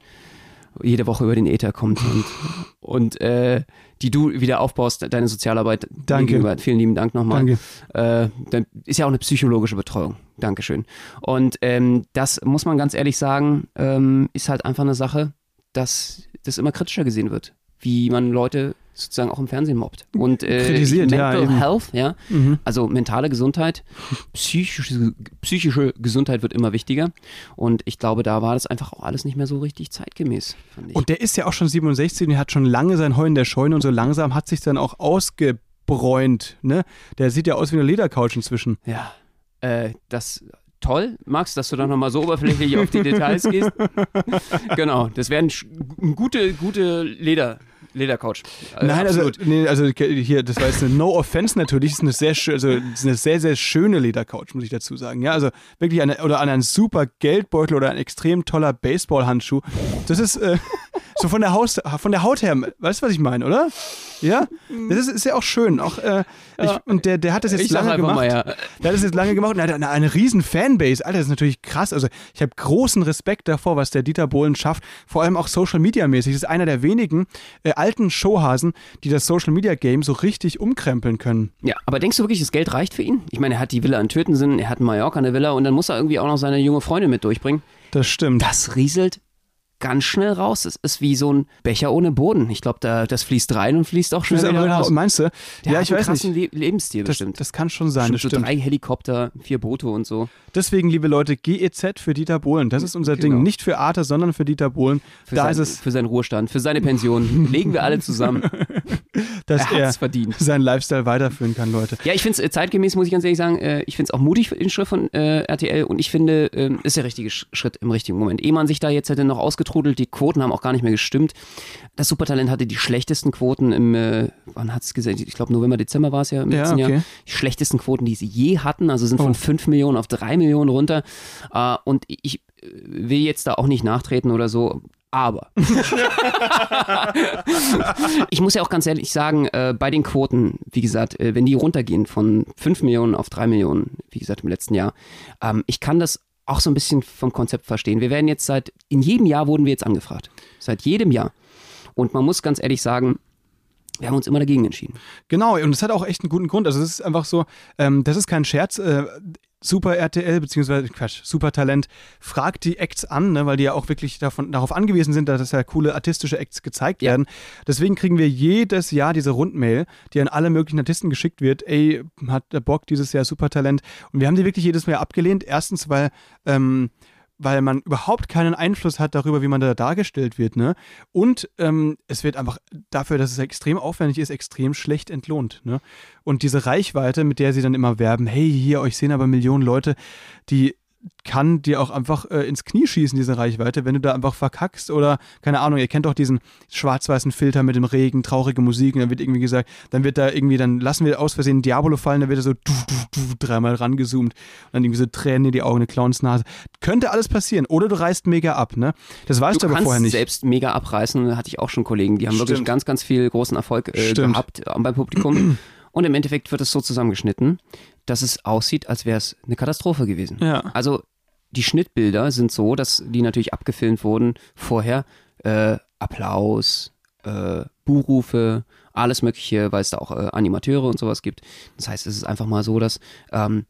jede Woche über den Äther kommt und, <laughs> und äh, die du wieder aufbaust, deine Sozialarbeit. Danke. Gegenüber. Vielen lieben Dank nochmal. Danke. Äh, dann ist ja auch eine psychologische Betreuung. Dankeschön. Und ähm, das muss man ganz ehrlich sagen, ähm, ist halt einfach eine Sache, dass das immer kritischer gesehen wird, wie man Leute sozusagen auch im Fernsehen mobbt. Und äh, Kritisiert, ja, Mental eben. Health, ja, Mhm. also mentale Gesundheit, psychische, psychische Gesundheit wird immer wichtiger. Und ich glaube, da war das einfach auch alles nicht mehr so richtig zeitgemäß, fand ich. Und der ist ja auch schon 67 und der hat schon lange sein Heu in der Scheune und so langsam hat sich dann auch ausgebräunt. Ne? Der sieht ja aus wie eine Ledercouch inzwischen. ja, äh, das toll, Max, dass du da nochmal so oberflächlich auf die Details gehst. <laughs> genau, das wäre ein, sch- ein gute, gute Leder, Ledercouch. Äh, Nein, absolut. also, nee, also hier, das war jetzt eine No Offense natürlich, ist eine sehr, also, ist eine sehr, sehr schöne Ledercouch, muss ich dazu sagen. Ja, also wirklich eine, oder an einen super Geldbeutel oder ein extrem toller Baseballhandschuh. Das ist, äh, So von der, Haus, von der Haut her, weißt du, was ich meine, oder? Ja? Das ist, ist ja auch schön. Auch, äh, ich, und der, der hat das jetzt Ich lange gemacht. mal, ja. Der hat das jetzt lange gemacht und er hat eine, eine riesen Fanbase. Alter, das ist natürlich krass. Also ich habe großen Respekt davor, was der Dieter Bohlen schafft. Vor allem auch Social Media mäßig. Das ist einer der wenigen äh, alten Showhasen, die das Social Media Game so richtig umkrempeln können. Ja, aber denkst du wirklich, das Geld reicht für ihn? Ich meine, er hat die Villa in Tötensen, er hat in Mallorca eine Villa und dann muss er irgendwie auch noch seine junge Freundin mit durchbringen. Das stimmt. Das rieselt ganz schnell raus. Es ist wie so ein Becher ohne Boden. Ich glaube, da, das fließt rein und fließt auch schnell wieder raus. Meinst du? Der ja, ich weiß nicht. Le Lebensstil Das, bestimmt. das kann schon sein, das bestimmt so stimmt. drei Helikopter, vier Boote und so. Deswegen, liebe Leute, GEZ für Dieter Bohlen. Das ist unser Genau. Ding. Nicht für Arte, sondern für Dieter Bohlen. Für, da sein, ist es, für seinen Ruhestand, für seine Pension. <laughs> Legen wir alle zusammen. <laughs> dass er er verdient. seinen Lifestyle weiterführen kann, Leute. Ja, ich finde es zeitgemäß, muss ich ganz ehrlich sagen, äh, ich finde es auch mutig den Schritt von äh, RTL und ich finde, ähm, ist der richtige Sch- Schritt im richtigen Moment. Ehe man sich da jetzt hätte noch ausgetrudelt, die Quoten haben auch gar nicht mehr gestimmt. Das Supertalent hatte die schlechtesten Quoten im, äh, wann hat es gesagt, ich glaube November, Dezember war es ja im Ja, letzten okay. Jahr. Die schlechtesten Quoten, die sie je hatten, also sind von Oh. 5 Millionen auf 3 Millionen runter. Äh, und ich äh, will jetzt da auch nicht nachtreten oder so, aber <laughs> ich muss ja auch ganz ehrlich sagen, äh, bei den Quoten, wie gesagt, äh, wenn die runtergehen von 5 Millionen auf 3 Millionen, wie gesagt im letzten Jahr, ähm, ich kann das auch so ein bisschen vom Konzept verstehen. Wir werden jetzt seit, in jedem Jahr wurden wir jetzt angefragt. Seit jedem Jahr. Und man muss ganz ehrlich sagen, wir haben uns immer dagegen entschieden. Genau, und es hat auch echt einen guten Grund. Also es ist einfach so, ähm, das ist kein Scherz. Äh, Super RTL, beziehungsweise Quatsch, Super Talent fragt die Acts an, ne, weil die ja auch wirklich davon, darauf angewiesen sind, dass ja coole artistische Acts gezeigt Ja. werden. Deswegen kriegen wir jedes Jahr diese Rundmail, die an alle möglichen Artisten geschickt wird. Ey, hat der Bock dieses Jahr Super Talent? Und wir haben die wirklich jedes Jahr abgelehnt. Erstens, weil ähm, weil man überhaupt keinen Einfluss hat darüber, wie man da dargestellt wird, ne? Und ähm, es wird einfach dafür, dass es extrem aufwendig ist, extrem schlecht entlohnt, ne? Und diese Reichweite, mit der sie dann immer werben, hey, hier, euch sehen aber Millionen Leute, die kann dir auch einfach äh, ins Knie schießen, diese Reichweite, wenn du da einfach verkackst oder, keine Ahnung, ihr kennt doch diesen schwarz-weißen Filter mit dem Regen, traurige Musik und dann wird irgendwie gesagt, dann wird da irgendwie, dann lassen wir aus Versehen Diabolo fallen, dann wird er so du, du, du, dreimal rangezoomt und dann irgendwie so Tränen in die Augen, eine Clownsnase. Könnte alles passieren oder du reißt mega ab, ne? Das weißt du, du aber vorher nicht. selbst mega abreißen, hatte ich auch schon Kollegen, die haben wirklich Stimmt. ganz, ganz viel großen Erfolg äh, gehabt äh, beim Publikum. Und im Endeffekt wird es so zusammengeschnitten, dass es aussieht, als wäre es eine Katastrophe gewesen. Ja. Also die Schnittbilder sind so, dass die natürlich abgefilmt wurden vorher. Äh, Applaus, äh, Buhrufe, alles Mögliche, weil es da auch äh, Animateure und sowas gibt. Das heißt, es ist einfach mal so, dass ähm,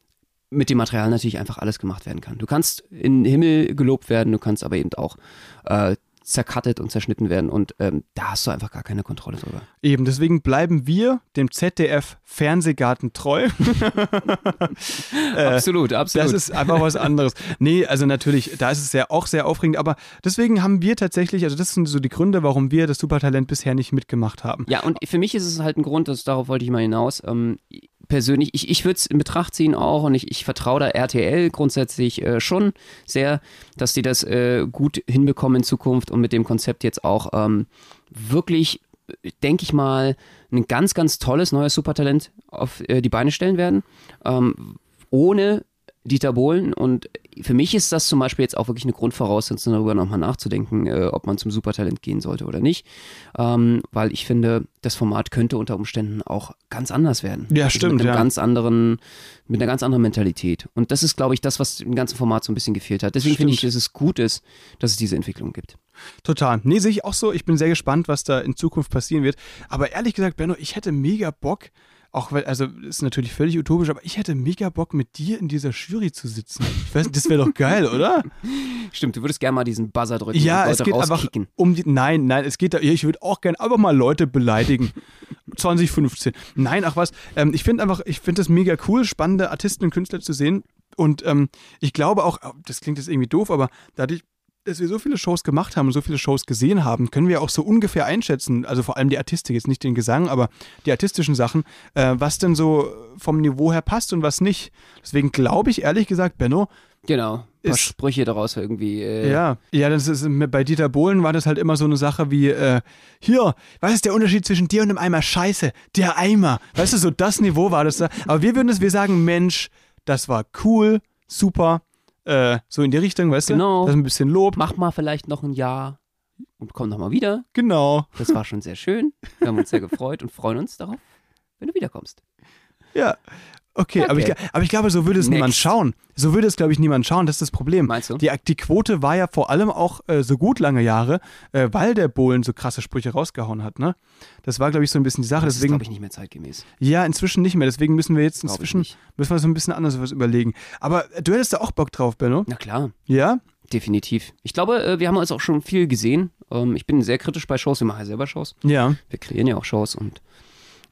mit dem Material natürlich einfach alles gemacht werden kann. Du kannst in den Himmel gelobt werden, du kannst aber eben auch äh, zercuttet und zerschnitten werden und ähm, da hast du einfach gar keine Kontrolle drüber. Eben, deswegen bleiben wir dem ZDF Fernsehgarten treu. <laughs> absolut, absolut. Das ist einfach was anderes. Nee, also natürlich, da ist es ja auch sehr aufregend, aber deswegen haben wir tatsächlich, also das sind so die Gründe, warum wir das Supertalent bisher nicht mitgemacht haben. Ja, und für mich ist es halt ein Grund, dass darauf wollte ich mal hinaus. Ähm, persönlich, ich, ich würde es in Betracht ziehen auch und ich, ich vertraue da RTL grundsätzlich äh, schon sehr, dass die das äh, gut hinbekommen in Zukunft und mit dem Konzept jetzt auch ähm, wirklich, denke ich mal, ein ganz, ganz tolles neues Supertalent auf äh, die Beine stellen werden. Ähm, ohne Dieter Bohlen und für mich ist das zum Beispiel jetzt auch wirklich eine Grundvoraussetzung, darüber nochmal nachzudenken, äh, ob man zum Supertalent gehen sollte oder nicht, ähm, weil ich finde, das Format könnte unter Umständen auch ganz anders werden. Ja, Also stimmt, Mit einem ja. ganz anderen, mit einer ganz anderen Mentalität. Und das ist, glaube ich, das, was im ganzen Format so ein bisschen gefehlt hat. Deswegen finde ich, dass es gut ist, dass es diese Entwicklung gibt. Total. Nee, sehe ich auch so. Ich bin sehr gespannt, was da in Zukunft passieren wird. Aber ehrlich gesagt, Benno, ich hätte mega Bock, auch weil, also ist natürlich völlig utopisch, aber ich hätte mega Bock, mit dir in dieser Jury zu sitzen. Ich weiß, das wäre doch geil, oder? <laughs> Stimmt, du würdest gerne mal diesen Buzzer drücken Ja, und es geht einfach rauskicken. um die. Nein, nein, es geht da. Ich würde auch gern einfach mal Leute beleidigen. <laughs> 2015. Nein, ach was. Ähm, ich finde einfach, ich finde das mega cool, spannende Artisten und Künstler zu sehen. Und ähm, ich glaube auch, das klingt jetzt irgendwie doof, aber dadurch, dass wir so viele Shows gemacht haben und so viele Shows gesehen haben, können wir auch so ungefähr einschätzen, also vor allem die Artistik, jetzt nicht den Gesang, aber die artistischen Sachen, äh, was denn so vom Niveau her passt und was nicht. Deswegen glaube ich ehrlich gesagt, Benno, Genau, ein paar Sprüche daraus irgendwie. Äh, ja, ja, das ist bei Dieter Bohlen war das halt immer so eine Sache wie äh, hier, was ist der Unterschied zwischen dir und einem Eimer Scheiße? Der Eimer. Weißt du, so das Niveau war das da. Aber wir würden es, wir sagen, Mensch, das war cool, super, äh, so in die Richtung, weißt Genau. du? Das ist ein bisschen Lob. Mach mal vielleicht noch ein Jahr. und komm nochmal wieder. Genau. Das war schon sehr schön. Wir haben uns sehr gefreut und freuen uns darauf, wenn du wiederkommst. Ja. Okay, aber ich, Okay. aber ich glaube, so würde es niemand Next. schauen. So würde es, glaube ich, niemand schauen. Das ist das Problem. Meinst du? Die, die Quote war ja vor allem auch äh, so gut lange Jahre, äh, weil der Bohlen so krasse Sprüche rausgehauen hat. Ne? Das war, glaube ich, so ein bisschen die Sache. Das ist, Deswegen, glaube ich, nicht mehr zeitgemäß. ja, inzwischen nicht mehr. Deswegen müssen wir jetzt inzwischen müssen wir so ein bisschen anders was überlegen. Aber äh, du hättest da auch Bock drauf, Benno? Na klar, Ja? definitiv. Ich glaube, äh, wir haben uns auch schon viel gesehen. Ähm, Ich bin sehr kritisch bei Shows. Wir machen ja selber Shows. Ja. Wir kreieren ja auch Shows und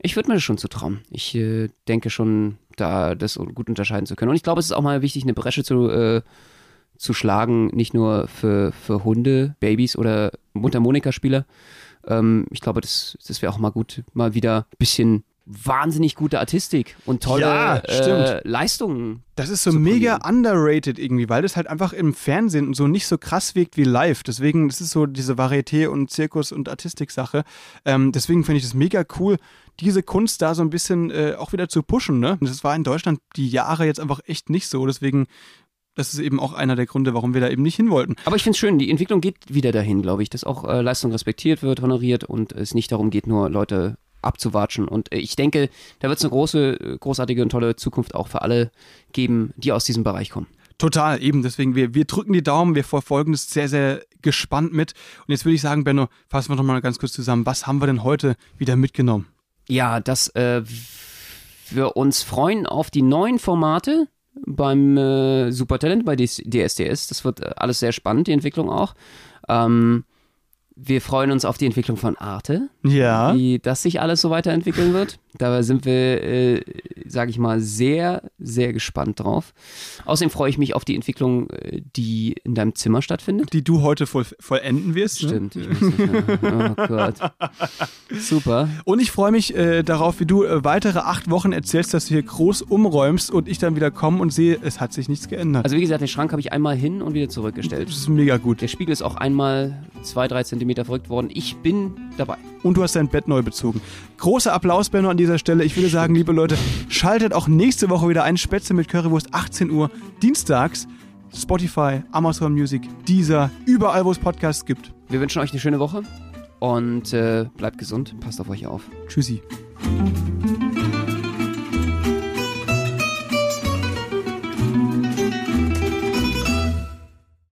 ich würde mir das schon zutrauen. Ich äh, denke schon, da das gut unterscheiden zu können. Und ich glaube, es ist auch mal wichtig, eine Bresche zu, äh, zu schlagen, nicht nur für, für Hunde, Babys oder Mundharmonika-Spieler. Ähm, ich glaube, das, das wäre auch mal gut, mal wieder ein bisschen wahnsinnig gute Artistik und tolle Ja, äh. Leistungen. Das ist so mega underrated irgendwie, weil das halt einfach im Fernsehen so nicht so krass wirkt wie live. Deswegen, das ist so diese Varieté- und Zirkus- und Artistik-Sache. Ähm, deswegen finde ich es mega cool, diese Kunst da so ein bisschen äh, auch wieder zu pushen. Ne? Und Das war in Deutschland die Jahre jetzt einfach echt nicht so. Deswegen, das ist eben auch einer der Gründe, warum wir da eben nicht hin wollten. Aber ich finde es schön, die Entwicklung geht wieder dahin, glaube ich, dass auch äh, Leistung respektiert wird, honoriert und es nicht darum geht, nur Leute abzuwatschen. Und äh, ich denke, da wird es eine große, äh, großartige und tolle Zukunft auch für alle geben, die aus diesem Bereich kommen. Total, eben. Deswegen, wir, wir drücken die Daumen, wir verfolgen das sehr, sehr gespannt mit. Und jetzt würde ich sagen, Benno, fassen wir doch mal ganz kurz zusammen. Was haben wir denn heute wieder mitgenommen? Ja, dass äh, wir uns freuen auf die neuen Formate beim äh, Supertalent, bei DS DSDS. Das wird äh, alles sehr spannend, die Entwicklung auch. Ähm, wir freuen uns auf die Entwicklung von Arte, Ja. wie das sich alles so weiterentwickeln wird. Da sind wir, äh, sage ich mal, sehr, sehr gespannt drauf. Außerdem freue ich mich auf die Entwicklung, äh, die in deinem Zimmer stattfindet. Die du heute voll, vollenden wirst. Ne? Stimmt. Ich muss nicht, oh Gott. <laughs> Super. Und ich freue mich äh, darauf, wie du äh, weitere acht Wochen erzählst, dass du hier groß umräumst und ich dann wieder komme und sehe, es hat sich nichts geändert. Also wie gesagt, den Schrank habe ich einmal hin und wieder zurückgestellt. das ist mega gut. Der Spiegel ist auch einmal zwei, drei Zentimeter verrückt worden. Ich bin dabei. Und du hast dein Bett neu bezogen. Großer Applaus, Benno, an dieser Stelle. Ich würde sagen, liebe Leute, schaltet auch nächste Woche wieder ein. Spätzle mit Currywurst, 18 Uhr, dienstags. Spotify, Amazon Music, Deezer, überall, wo es Podcasts gibt. Wir wünschen euch eine schöne Woche und äh, bleibt gesund. Passt auf euch auf. Tschüssi.